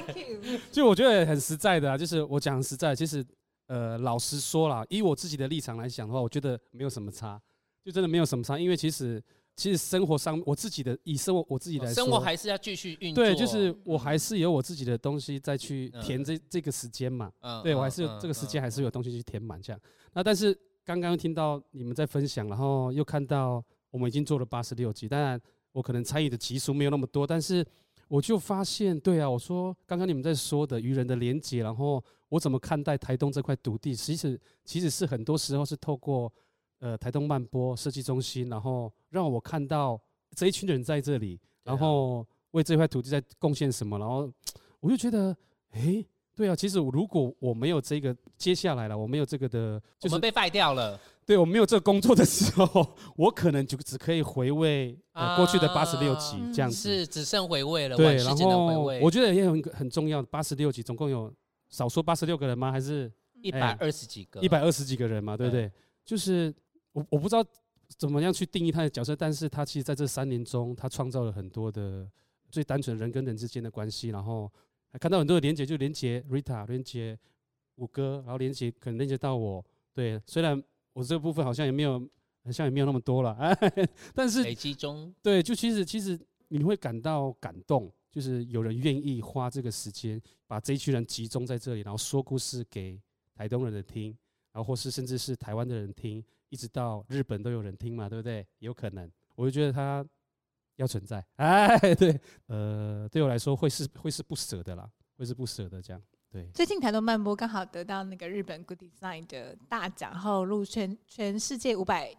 就我觉得很实在的啊，就是我讲实在，其实呃，老实说啦，以我自己的立场来讲的话，我觉得没有什么差，就真的没有什么差，因为其实。其实生活上，我自己的以生活我自己来说，生活还是要继续运作。对，就是我还是有我自己的东西再去填这这个时间嘛。嗯，对我还是有这个时间，还是有东西去填满这样。那但是刚刚听到你们在分享，然后又看到我们已经做了八十六集，当然我可能参与的集数没有那么多，但是我就发现，对啊，我说刚刚你们在说的与人的连结，然后我怎么看待台东这块土地，其实其实是很多时候是透过。呃，台东漫播设计中心，然后让我看到这一群人在这里，然后为这块土地在贡献什么，然后我就觉得，哎，对啊，其实如果我没有这个接下来了，我没有这个的，就是被废掉了。对，我没有这个工作的时候，我可能就只可以回味呃过去的八十六集这样子，是只剩回味了。对，然后我觉得也很很重要，八十六集总共有少说八十六个人吗？还是一百二十几个？一百二十几个人嘛，对不对？就是。我我不知道怎么样去定义他的角色，但是他其实在这三年中，他创造了很多的最单纯人跟人之间的关系，然后还看到很多的连接，就连接 Rita，连接五哥，然后连接可能连接到我。对，虽然我这个部分好像也没有，好像也没有那么多了，哎，但是累积中，对，就其实其实你会感到感动，就是有人愿意花这个时间，把这一群人集中在这里，然后说故事给台东人的听，然后或是甚至是台湾的人听。一直到日本都有人听嘛，对不对？有可能，我就觉得他要存在。哎，对，呃，对我来说会是会是不舍的啦，会是不舍的这样。对，最近台东漫播刚好得到那个日本 Good Design 的大奖，后入全全世界五百。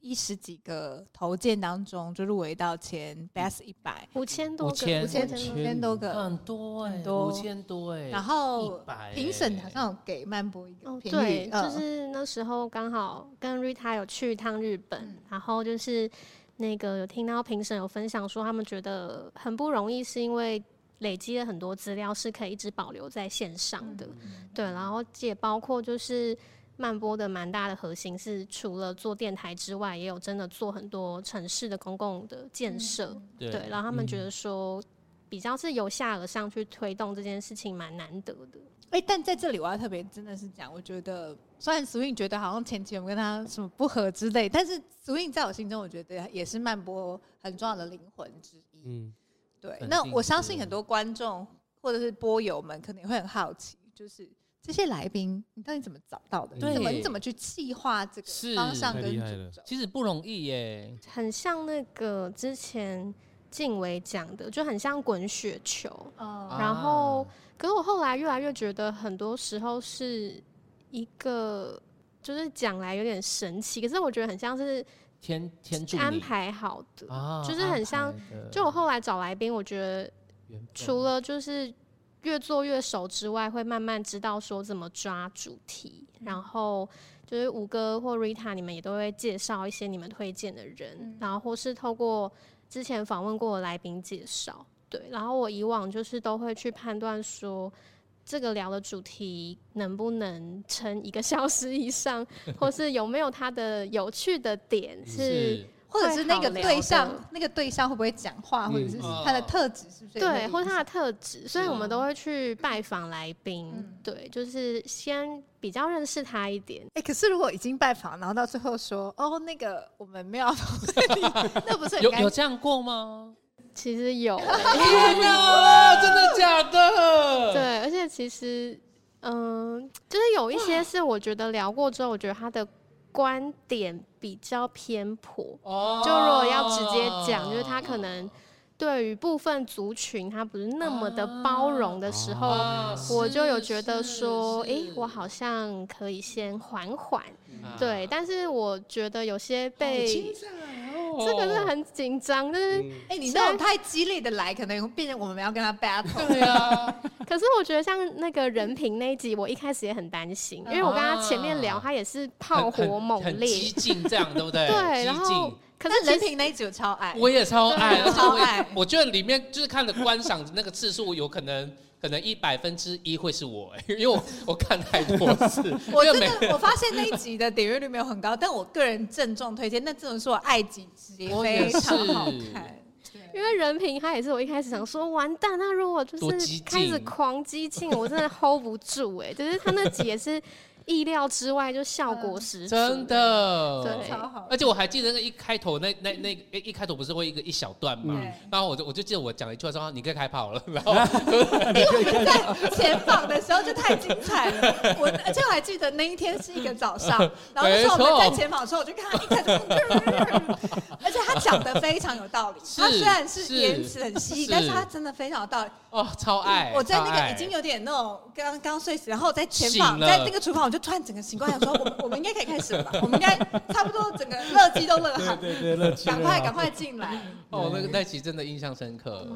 一十几个投件当中，就入围到前 Best 一百，五千多个，五千五千多个，很多哎，五千多哎。然后评审好像有给漫播一个评语，对，就是那时候刚好跟 Rita 有去一趟日本，然后就是那个有听到评审有分享说，他们觉得很不容易，是因为累积了很多资料是可以一直保留在线上的，对，然后也包括就是。漫播的蛮大的核心是，除了做电台之外，也有真的做很多城市的公共的建设，嗯，对。然后他们觉得说，比较是由下而上去推动这件事情，蛮难得的。哎，但在这里我要特别真的是讲，我觉得虽然 Swing 觉得好像前期我们跟他什么不合之类，但是 Swing 在我心中，我觉得也是漫播很重要的灵魂之一。嗯，对。那我相信很多观众或者是播友们可能会很好奇，就是。这些来宾，你到底怎么找到的？对，你怎么你怎么去计划这个方向跟主轴？其实不容易耶。很像那个之前静伟讲的，就很像滚雪球。哦、然后，可是我后来越来越觉得，很多时候是一个，就是讲来有点神奇，可是我觉得很像是天天安排好的，啊、就是很像。就我后来找来宾，我觉得除了就是越做越熟之外，会慢慢知道说怎么抓主题，然后。就是五哥或 Rita，你们也都会介绍一些你们推荐的人，嗯、然后或是透过之前访问过的来宾介绍，对。然后我以往就是都会去判断说，这个聊的主题能不能撑一个小时以上，或是有没有它的有趣的点是。是或者是那个对象，那个对象会不会讲话，嗯、或者是他的特质是不是？对，或者他的特质，所以我们都会去拜访来宾。嗯、对，就是先比较认识他一点。哎、欸，可是如果已经拜访，然后到最后说，哦，那个我们没有，那不是有有这样过吗？其实有 欸，真的假的？对，而且其实，嗯、呃，就是有一些是我觉得聊过之后，我觉得他的。观点比较偏颇，哦、就如果要直接讲，就是他可能对于部分族群他不是那么的包容的时候，啊、我就有觉得说，哎、欸，我好像可以先缓缓，嗯、对。但是我觉得有些被。这个是很紧张，就是哎，你那种太激烈的来，可能会变成我们要跟他 battle。对啊。可是我觉得像那个人品那一集，我一开始也很担心，因为我跟他前面聊，他也是炮火猛烈、激进这样，对不对？对，然后可是人品那一集我超爱，我也超爱，超爱。我觉得里面就是看的观赏的那个次数，有可能。可能一百分之一会是我，因为我我看太多次。我真的我发现那一集的点阅率没有很高，但我个人郑重推荐。那这种是我爱几集非常好看。因为人品他也是我一开始想说完蛋，那如果就是开始狂激进，我真的 hold 不住哎、欸。就是他那集也是。意料之外，就效果十足，真的，对，超好。而且我还记得那一开头那那那一开头不是会一个一小段嘛，然后我就我就记得我讲了一句话说，你可以开炮了，然后因为我们在前访的时候就太精彩了，我而且我还记得那一天是一个早上，然后那时候我们在前访的时候，我就看他一开始，而且他讲的非常有道理，他虽然是言辞很犀利，但是他真的非常有道理，哦，超爱。我在那个已经有点那种刚刚睡死，然后在前访在那个厨房我就。突然整个情况，想说我们我们应该可以开始了吧？我们应该差不多整个乐基都乐好，对对对，赶快赶快进来。哦，那个那期真的印象深刻。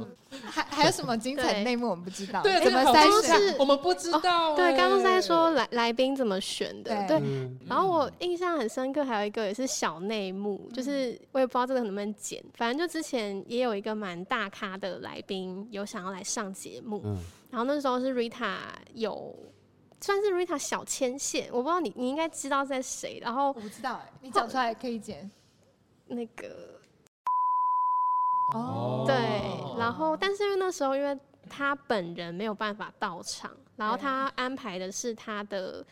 还还有什么精彩内幕我们不知道？对，怎么筛选？我们不知道。对，刚刚在说来来宾怎么选的。对。然后我印象很深刻，还有一个也是小内幕，就是我也不知道这个能不能剪。反正就之前也有一个蛮大咖的来宾有想要来上节目，然后那时候是 Rita 有。算是 Rita 小牵线，我不知道你你应该知道在谁，然后我不知道哎、欸，你讲出来可以剪。那个哦，对，然后但是因为那时候因为他本人没有办法到场，然后他安排的是他的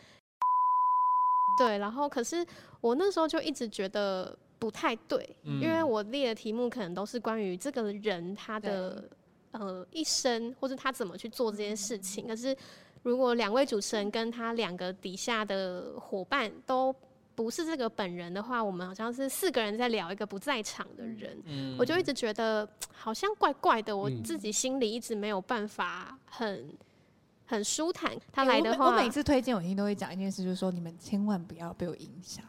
对，然后可是我那时候就一直觉得不太对，嗯、因为我列的题目可能都是关于这个人他的呃一生或者他怎么去做这件事情，可是。如果两位主持人跟他两个底下的伙伴都不是这个本人的话，我们好像是四个人在聊一个不在场的人，嗯、我就一直觉得好像怪怪的，我自己心里一直没有办法很很舒坦。他来的话，欸、我，每我每次推荐我一定都会讲一件事，就是说你们千万不要被我影响。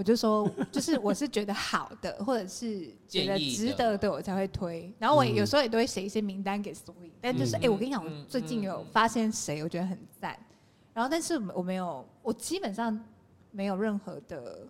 我就说，就是我是觉得好的，或者是觉得值得的，我才会推。然后我有时候也都会写一些名单给 Swing，但就是哎、欸，我跟你讲，我最近有发现谁，我觉得很赞。然后，但是我没有，我基本上没有任何的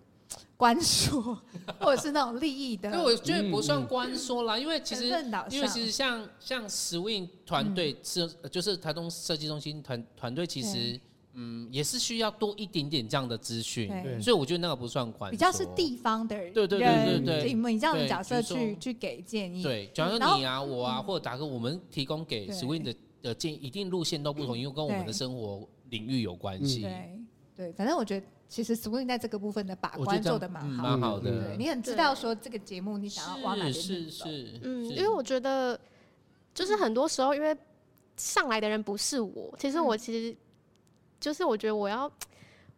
关说，或者是那种利益的。因为我觉得不算关说啦，因为其实因为其实像像 Swing 团队是就是台东设计中心团团队，其实。嗯，也是需要多一点点这样的资讯，所以我觉得那个不算关，比较是地方的人，对对对对对，你这样的角色去去给建议，对，假如你啊我啊或者达哥，我们提供给 Swing 的的建议，一定路线都不同，因为跟我们的生活领域有关系。对对，反正我觉得其实 Swing 在这个部分的把关做的蛮好，蛮好的。你很知道说这个节目你想要往哪边走，是是，嗯，因为我觉得就是很多时候，因为上来的人不是我，其实我其实。就是我觉得我要，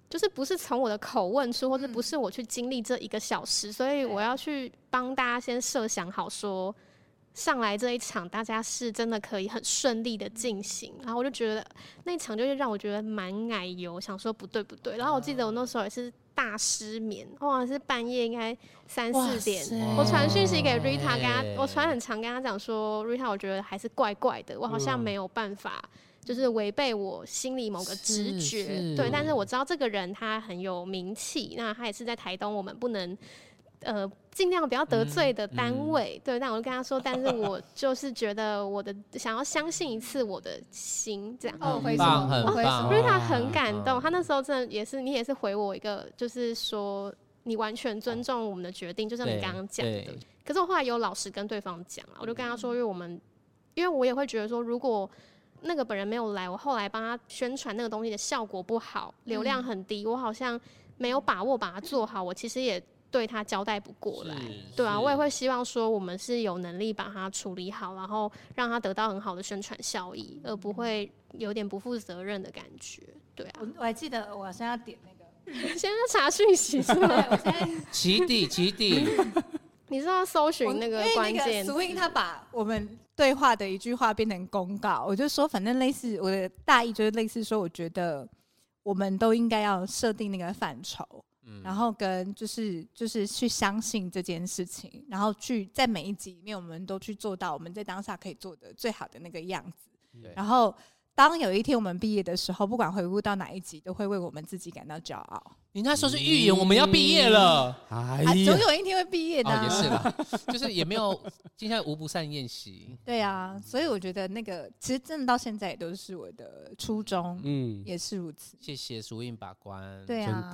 就是不是从我的口问出，或者不是我去经历这一个小时，所以我要去帮大家先设想好说，上来这一场，大家是真的可以很顺利的进行，然后我就觉得那一场就是让我觉得蛮奶油，想说不对不对，然后我记得我那时候也是大失眠，哇，是半夜应该三四点，我传讯息给 Rita，跟他，我传。很长跟他讲说，Rita，我觉得还是怪怪的，我好像没有办法，就是违背我心里某个直觉，对，但是我知道这个人他很有名气，那他也是在台东，我们不能。呃，尽量不要得罪的单位，嗯嗯、对。但我就跟他说，但是我就是觉得我的想要相信一次我的心，这样。哦，很棒，很棒。因为他很感动，他那时候真的也是，你也是回我一个，就是说你完全尊重我们的决定，就像你刚刚讲的。可是我后来有老实跟对方讲了，我就跟他说，因为我们，因为我也会觉得说，如果那个本人没有来，我后来帮他宣传那个东西的效果不好，流量很低，我好像没有把握把它做好，我其实也。对他交代不过来，对啊，我也会希望说我们是有能力把它处理好，然后让他得到很好的宣传效益，而不会有点不负责任的感觉。对啊，我我还记得我现在要点那个，现在查讯息是吗？我现在起底起底，你知道搜寻那个关键，Swing 他把我们对话的一句话变成公告，我就说反正类似我的大意就是类似说，我觉得我们都应该要设定那个范畴。然后跟就是就是去相信这件事情，然后去在每一集里面，我们都去做到我们在当下可以做的最好的那个样子。然后当有一天我们毕业的时候，不管回顾到哪一集，都会为我们自己感到骄傲。你那时候是预言我们要毕业了，哎，总有一天会毕业的。哦，也是啦，就是也没有今天无不散宴席。对啊，所以我觉得那个其实真的到现在也都是我的初衷，嗯，也是如此。谢谢 Swing 把关，对啊，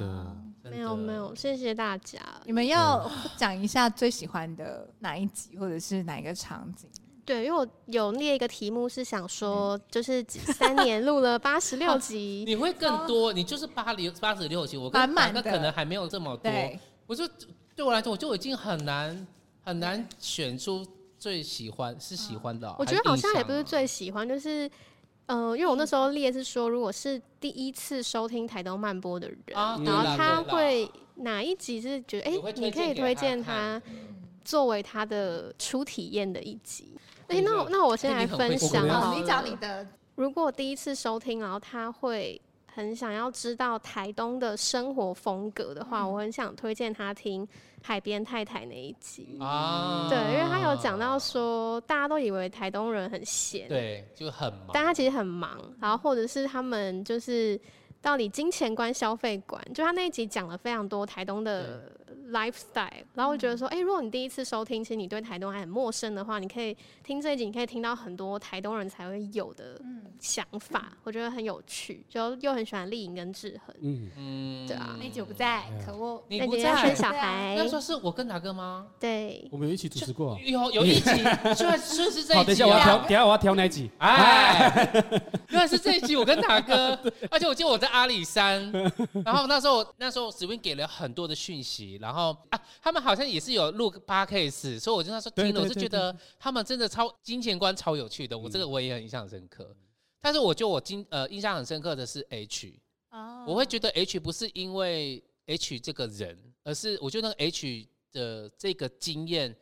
真的，没有没有，谢谢大家。你们要讲一下最喜欢的哪一集，或者是哪一个场景？对，因为我有列一个题目是想说，就是三年录了八十六集，你会更多，你就是八零八十六集，我跟满哥可能还没有这么多。我就对我来说，我就已经很难很难选出最喜欢是喜欢的。我觉得好像也不是最喜欢，就是呃，因为我那时候列是说，如果是第一次收听台东慢播的人，然后他会哪一集是觉得哎，你可以推荐他作为他的初体验的一集。哎、欸，那那我先来分享啊，你讲你的。如果第一次收听，然后他会很想要知道台东的生活风格的话，嗯、我很想推荐他听海边太太那一集啊。对，因为他有讲到说，大家都以为台东人很闲，对，就很忙，但他其实很忙。然后或者是他们就是到底金钱观、消费观，就他那一集讲了非常多台东的。lifestyle，然后我觉得说，哎、欸，如果你第一次收听，其实你对台东还很陌生的话，你可以听这一集，你可以听到很多台东人才会有的想法，嗯、我觉得很有趣，就又很喜欢丽颖跟志恒，嗯。嗯，对啊，那集我不在，可恶，你不在生小孩，那时候是我跟大哥吗？对，我们有一起主持过，有有一集，虽然说是这一集，好，等一下我要调，等一下我要调哪一集？哎，原来是这一集，我跟大哥，而且我记得我在阿里山，然后那时候那时候 Swing 给了很多的讯息，然后。哦啊，他们好像也是有录 podcast，所以我就那时候听了，我是觉得他们真的超金钱观超有趣的，我这个我也很印象深刻。但是我觉得我今呃印象很深刻的是 H，我会觉得 H 不是因为 H 这个人，而是我觉得那个 H 的这个经验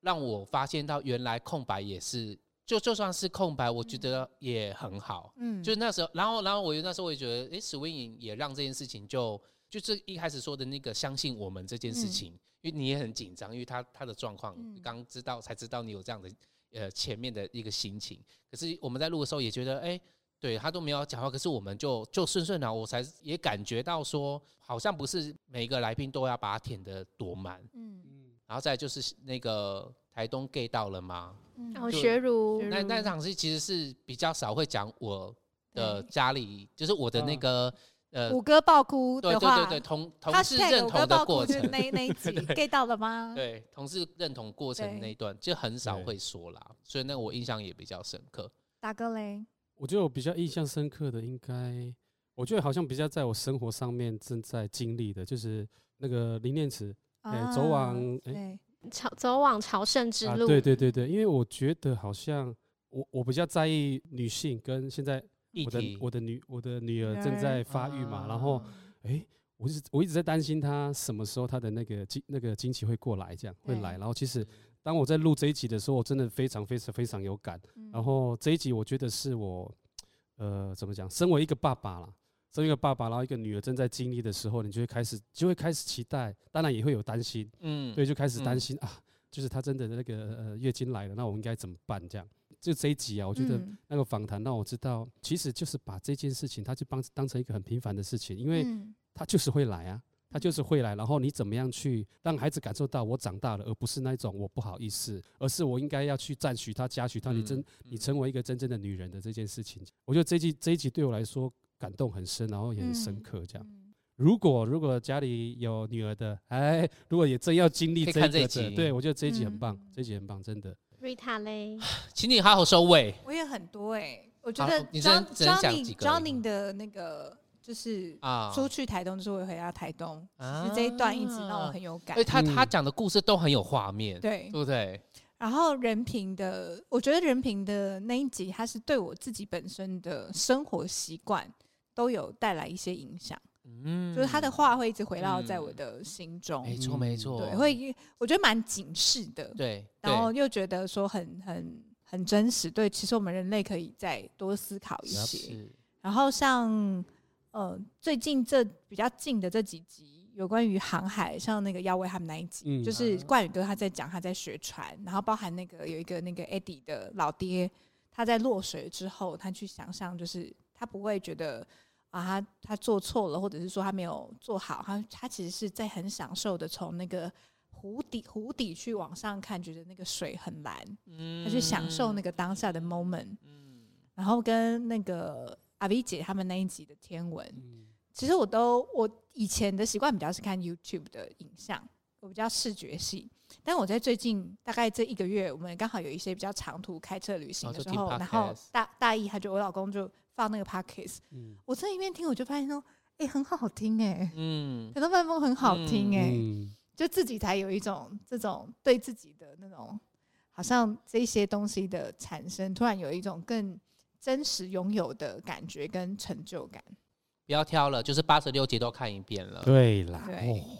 让我发现到原来空白也是，就就算是空白，我觉得也很好。嗯，就那时候，然后然后我那时候我也觉得，哎，Swing 也让这件事情就。就是一开始说的那个相信我们这件事情，嗯、因为你也很紧张，因为他他的状况，刚知道才知道你有这样的呃前面的一个心情。可是我们在录的时候也觉得，哎、欸，对他都没有讲话，可是我们就就顺顺的，我才也感觉到说，好像不是每一个来宾都要把它填的多满。嗯嗯。然后再就是那个台东 gay 到了吗？然后学儒那那场戏其实是比较少会讲我的家里，就是我的那个。呃，五哥爆哭的话，对对对对，同同事认同的过程，那那一集 get 到了吗？对，同事认同过程那一段就很少会说啦，所以那个我印象也比较深刻。大哥嘞，我觉得我比较印象深刻的，应该我觉得好像比较在我生活上面正在经历的，就是那个林念慈，哎，走往哎朝走往朝圣之路，对对对对，因为我觉得好像我我比较在意女性跟现在。我的我的女我的女儿正在发育嘛，然后，哎，我一直我一直在担心她什么时候她的那个经那个经期会过来，这样会来。然后其实当我在录这一集的时候，我真的非常非常非常有感。嗯、然后这一集我觉得是我，呃，怎么讲？身为一个爸爸啦，身为一个爸爸，然后一个女儿正在经历的时候，你就会开始就会开始期待，当然也会有担心，嗯，对，就开始担心、嗯、啊，就是她真的那个呃月经来了，那我应该怎么办？这样，就这一集啊，我觉得那个访谈让我知道，其实就是把这件事情，他就帮当成一个很平凡的事情，因为他就是会来啊。他就是会来，然后你怎么样去让孩子感受到我长大了，而不是那种我不好意思，而是我应该要去赞许他、嘉许他，你真你成为一个真正的女人的这件事情。我觉得这一集这一集对我来说感动很深，然后也很深刻。这样，如果如果家里有女儿的，哎，如果也真要经历这一集，对，我觉得这一集很棒，这一集很棒，真的。瑞塔嘞，请你好好收尾。我也很多哎，我觉得 Johnny Johnny 的那个。就是啊，出去台东就是会回到台东，啊、其实这一段一直让我很有感。他他讲的故事都很有画面，对，对不对？然后人品的，我觉得人品的那一集，他是对我自己本身的生活习惯都有带来一些影响。嗯，就是他的话会一直回绕在我的心中。没错、嗯，没错，对，会我觉得蛮警示的。对，然后又觉得说很很很真实。对，其实我们人类可以再多思考一些。然后像。呃，最近这比较近的这几集，有关于航海，像那个耀威他们那一集，嗯、就是冠宇哥他在讲他在学船，然后包含那个有一个那个 Eddie 的老爹，他在落水之后，他去想象，就是他不会觉得啊，他他做错了，或者是说他没有做好，他他其实是在很享受的从那个湖底湖底去往上看，觉得那个水很蓝，嗯、他去享受那个当下的 moment，嗯、然后跟那个。阿 V 姐他们那一集的天文，嗯、其实我都我以前的习惯比较是看 YouTube 的影像，我比较视觉系。但我在最近大概这一个月，我们刚好有一些比较长途开车旅行的时候，然后大大意他就我老公就放那个 Podcast，嗯、我这一边听我就发现说，哎、欸，很好听哎、欸，嗯，很多慢风很好听哎、欸，嗯、就自己才有一种这种对自己的那种，好像这些东西的产生，突然有一种更。真实拥有的感觉跟成就感，不要挑了，就是八十六集都看一遍了。对啦，对。哎、哦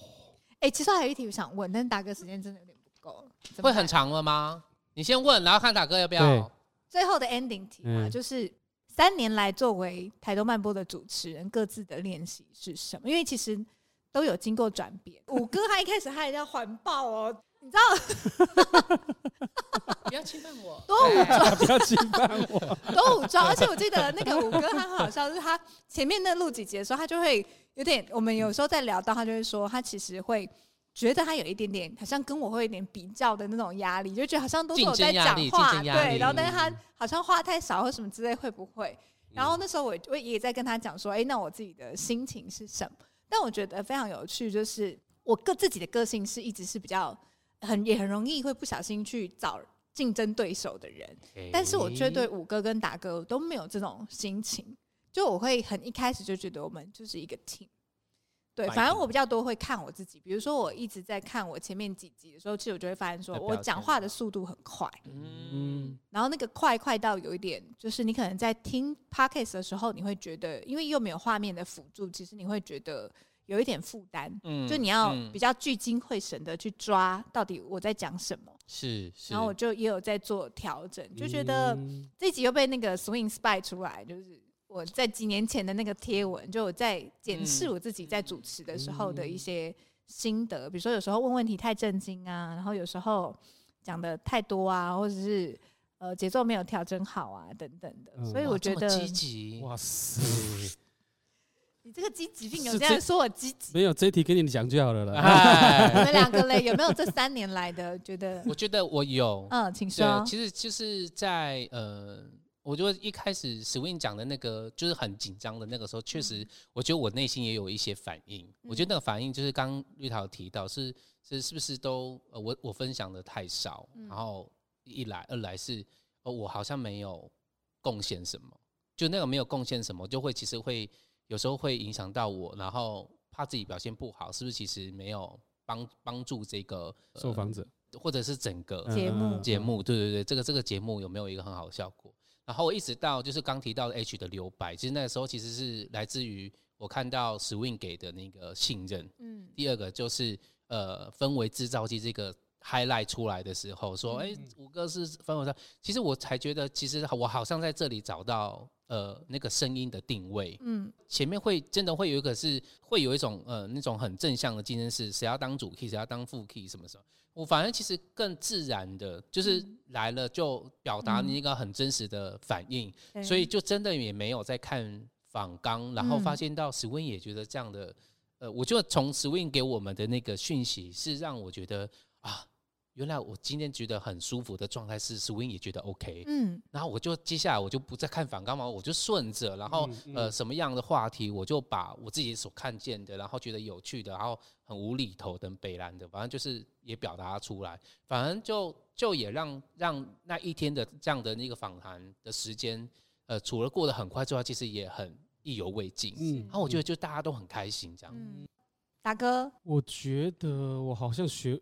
欸，其实还有一题我想问，但是大哥时间真的有点不够，会很长了吗？你先问，然后看大哥要不要。最后的 ending 题嘛，嗯、就是三年来作为台东漫播的主持人，各自的练习是什么？因为其实都有经过转变。五哥他一开始他也要环抱哦。你知道，不要侵犯我，多武装，不要侵犯我，多武装。而且我记得那个五哥他很好笑，就是他前面那录几集的时候，他就会有点，我们有时候在聊到，他就会说，他其实会觉得他有一点点，好像跟我会有点比较的那种压力，就觉得好像都是我在讲话，对，然后但是他好像话太少或什么之类，会不会？然后那时候我我也在跟他讲说，哎，那我自己的心情是什么？但我觉得非常有趣，就是我个自己的个性是一直是比较。很也很容易会不小心去找竞争对手的人，欸、但是我却对五哥跟达哥都没有这种心情，就我会很一开始就觉得我们就是一个 team，对，反正我比较多会看我自己，比如说我一直在看我前面几集的时候，其实我就会发现说我讲话的速度很快，嗯，然后那个快快到有一点，就是你可能在听 podcast 的时候，你会觉得因为又没有画面的辅助，其实你会觉得。有一点负担，嗯，就你要比较聚精会神的去抓到底我在讲什么，是，是，然后我就也有在做调整，就觉得这一集又被那个 Swing Spy 出来，就是我在几年前的那个贴文，就我在检视我自己在主持的时候的一些心得，比如说有时候问问题太震惊啊，然后有时候讲的太多啊，或者是呃节奏没有调整好啊等等的，所以我觉得积极，哇塞。你这个积极病有这样说我积极？没有，这一题跟你讲就好了啦。你们两个嘞，有没有这三年来的觉得？我觉得我有。嗯，请说。其实就是在呃，我觉得一开始 Swing 讲的那个就是很紧张的那个时候，确实，我觉得我内心也有一些反应。嗯、我觉得那个反应就是刚瑞塔有提到，是是是不是都呃我我分享的太少，嗯、然后一来二来是呃我好像没有贡献什么，就那个没有贡献什么，就会其实会。有时候会影响到我，然后怕自己表现不好，是不是？其实没有帮帮助这个受访者，或者是整个节目节目，对对对，这个这个节目有没有一个很好的效果？然后我一直到就是刚提到的 H 的留白，其实那个时候其实是来自于我看到 Swing 给的那个信任。嗯，第二个就是呃，氛围制造机这个 highlight 出来的时候，说，哎，五哥是分火烧，其实我才觉得，其实我好像在这里找到呃那个声音的定位。嗯，前面会真的会有一个是会有一种呃那种很正向的竞争是谁要当主 key，谁要当副 key 什么什么？我反而其实更自然的，就是来了就表达你一个很真实的反应，所以就真的也没有在看访纲，然后发现到 Swing 也觉得这样的。呃，我就从 Swing 给我们的那个讯息是让我觉得啊，原来我今天觉得很舒服的状态是 Swing 也觉得 OK，嗯，然后我就接下来我就不再看反纲嘛，我就顺着，然后呃什么样的话题我就把我自己所看见的，然后觉得有趣的，然后很无厘头的北兰的，反正就是也表达出来，反正就就也让让那一天的这样的那个访谈的时间，呃，除了过得很快之外，其实也很。意犹未尽，嗯，然后我觉得就大家都很开心这样。嗯，大哥，我觉得我好像学，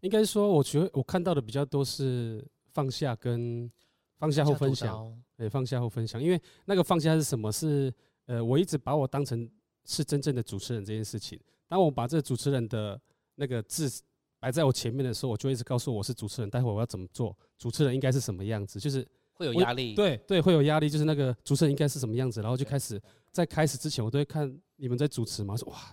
应该说，我觉得我看到的比较多是放下跟放下后分享，对，放下后分享，因为那个放下是什么？是呃，我一直把我当成是真正的主持人这件事情。当我把这个主持人的那个字摆在我前面的时候，我就一直告诉我是主持人，待会我要怎么做，主持人应该是什么样子，就是。会有压力，对对，会有压力，就是那个主持人应该是什么样子，然后就开始在开始之前，我都会看你们在主持嘛，说哇，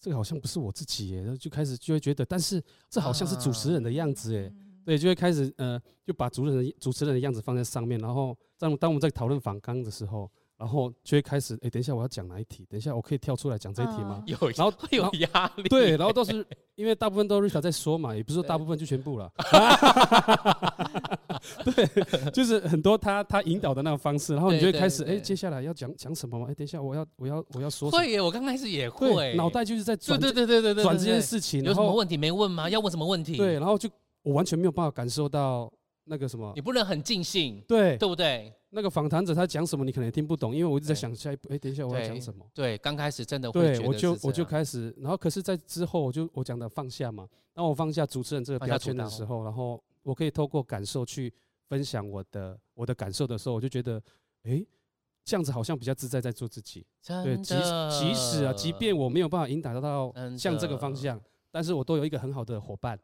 这个好像不是我自己耶，然后就开始就会觉得，但是这好像是主持人的样子耶，对，就会开始呃，就把主持人主持人的样子放在上面，然后当当我们在讨论访纲的时候。然后就会开始，哎，等一下我要讲哪一题？等一下我可以跳出来讲这一题吗？有，然后会有压力。对，然后都是因为大部分都是 Rita 在说嘛，也不是说大部分就全部了。对，就是很多他他引导的那个方式，然后你就会开始，哎，接下来要讲讲什么吗？哎，等一下我要我要我要说什么。会耶，我刚开始也会，脑袋就是在转，对对对对对，转这件事情。有什么问题没问吗？要问什么问题？对，然后就我完全没有办法感受到那个什么。你不能很尽兴，对对不对？那个访谈者他讲什么，你可能也听不懂，因为我一直在想下一步。哎，等一下我要讲什么？对，刚开始真的会。对，我就我就开始，然后可是，在之后我就我讲的放下嘛。当我放下主持人这个标签的时候，然后我可以透过感受去分享我的我的感受的时候，我就觉得，哎，这样子好像比较自在，在做自己。对，即即使啊，即便我没有办法引导到像这个方向，但是我都有一个很好的伙伴，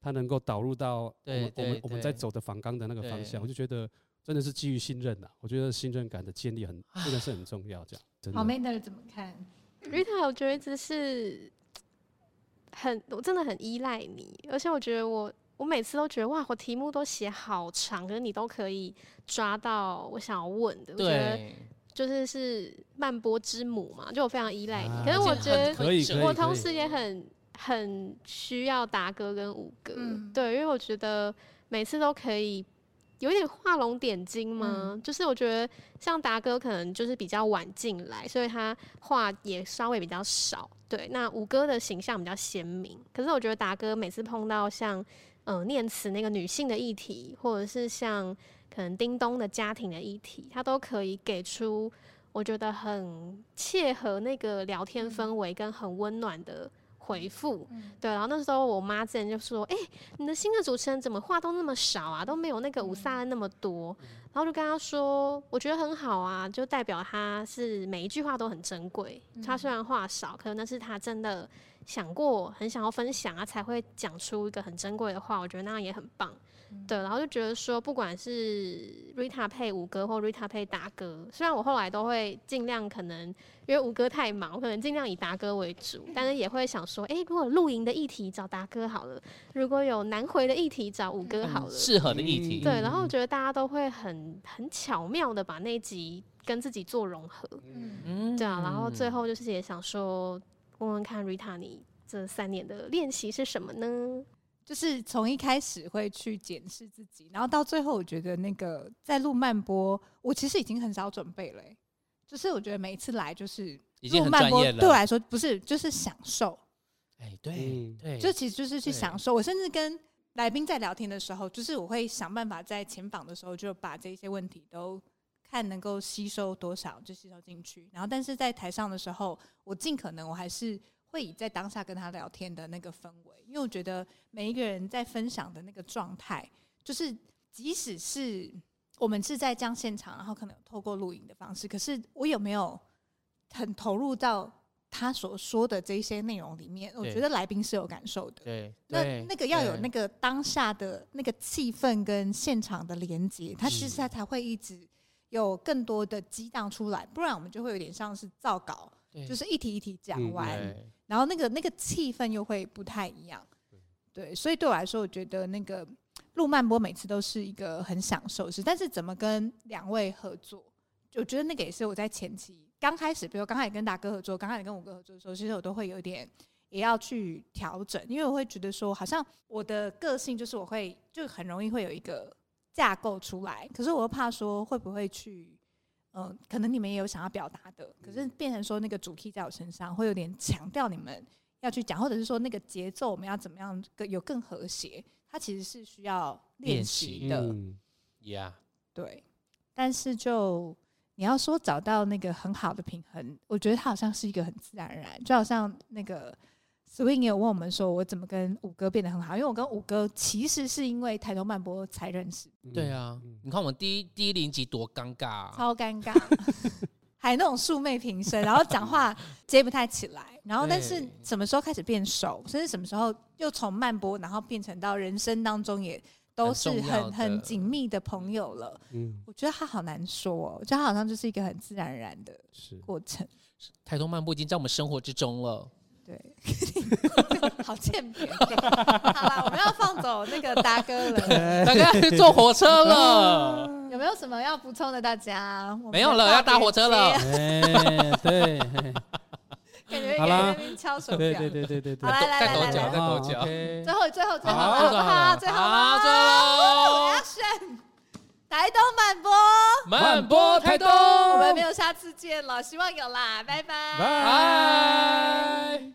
他能够导入到我们我们我们在走的访刚的那个方向，我就觉得。真的是基于信任呐，我觉得信任感的建立很真的是很重要。这样，真的。好，Manner 怎么看？Rita，我觉得一直是很，我真的很依赖你，而且我觉得我，我每次都觉得哇，我题目都写好长，可是你都可以抓到我想要问的。对。我觉得就是是慢播之母嘛，就我非常依赖你。啊、可是我觉得，我同时也很很需要达哥跟五哥，嗯、对，因为我觉得每次都可以。有一点画龙点睛吗？嗯、就是我觉得像达哥可能就是比较晚进来，所以他话也稍微比较少。对，那五哥的形象比较鲜明。可是我觉得达哥每次碰到像嗯、呃、念慈那个女性的议题，或者是像可能叮咚的家庭的议题，他都可以给出我觉得很切合那个聊天氛围跟很温暖的。回复，对，然后那时候我妈之前就说：“哎、欸，你的新的主持人怎么话都那么少啊，都没有那个五卅那么多。”然后就跟她说：“我觉得很好啊，就代表他是每一句话都很珍贵。他虽然话少，可能那是他真的想过，很想要分享啊，才会讲出一个很珍贵的话。我觉得那样也很棒。”对，然后就觉得说，不管是 Rita 配五哥或 Rita 配达哥，虽然我后来都会尽量可能因为五哥太忙，我可能尽量以达哥为主，但是也会想说，哎，如果露营的议题找达哥好了，如果有南回的议题找五哥好了，适合的议题。对，然后我觉得大家都会很很巧妙的把那集跟自己做融合，嗯，对啊，然后最后就是也想说，问问看 Rita 你这三年的练习是什么呢？就是从一开始会去检视自己，然后到最后，我觉得那个在录慢播，我其实已经很少准备了、欸。就是我觉得每一次来就是录慢播，对我来说不是就是享受。哎、欸，对对，就其实就是去享受。我甚至跟来宾在聊天的时候，就是我会想办法在前访的时候就把这些问题都看能够吸收多少就吸收进去，然后但是在台上的时候，我尽可能我还是。会以在当下跟他聊天的那个氛围，因为我觉得每一个人在分享的那个状态，就是即使是我们是在这样现场，然后可能透过录影的方式，可是我有没有很投入到他所说的这些内容里面，我觉得来宾是有感受的。对，那那个要有那个当下的那个气氛跟现场的连接，他其实他才会一直有更多的激荡出来，不然我们就会有点像是造稿，就是一题一题讲完，然后那个那个气氛又会不太一样。对，所以对我来说，我觉得那个录慢播每次都是一个很享受的事，但是怎么跟两位合作，我觉得那个也是我在前期刚开始，比如刚开始跟大哥合作，刚开始跟五哥合作的时候，其实我都会有点也要去调整，因为我会觉得说，好像我的个性就是我会就很容易会有一个架构出来，可是我又怕说会不会去，嗯、呃，可能你们也有想要表达的，可是变成说那个主题在我身上会有点强调你们。要去讲，或者是说那个节奏我们要怎么样更有更和谐？它其实是需要练习的，嗯，Yeah，对。但是就你要说找到那个很好的平衡，我觉得它好像是一个很自然而然，就好像那个 Swing 也有问我们说，我怎么跟五哥变得很好？因为我跟五哥其实是因为台东漫播才认识。对啊，你看我们第一第一零集多尴尬啊，超尴尬。还那种素昧平生，然后讲话接不太起来，然后但是什么时候开始变熟，甚至什么时候又从漫播，然后变成到人生当中也都是很很紧密的朋友了。嗯，我觉得他好难说哦，我觉得他好像就是一个很自然而然的过程。台东漫播已经在我们生活之中了。对，好欠扁。好了，我们要放走那个大哥了，大哥坐火车了。有没有什么要补充的？大家没有了，要搭火车了。对，感觉有点敲手。对对对对对对。来来来来来，再抖脚。最后最后最后，好不好？最后最后，我要选台东慢播，慢播台东。我们没有下次见了，希望有啦，拜拜。拜。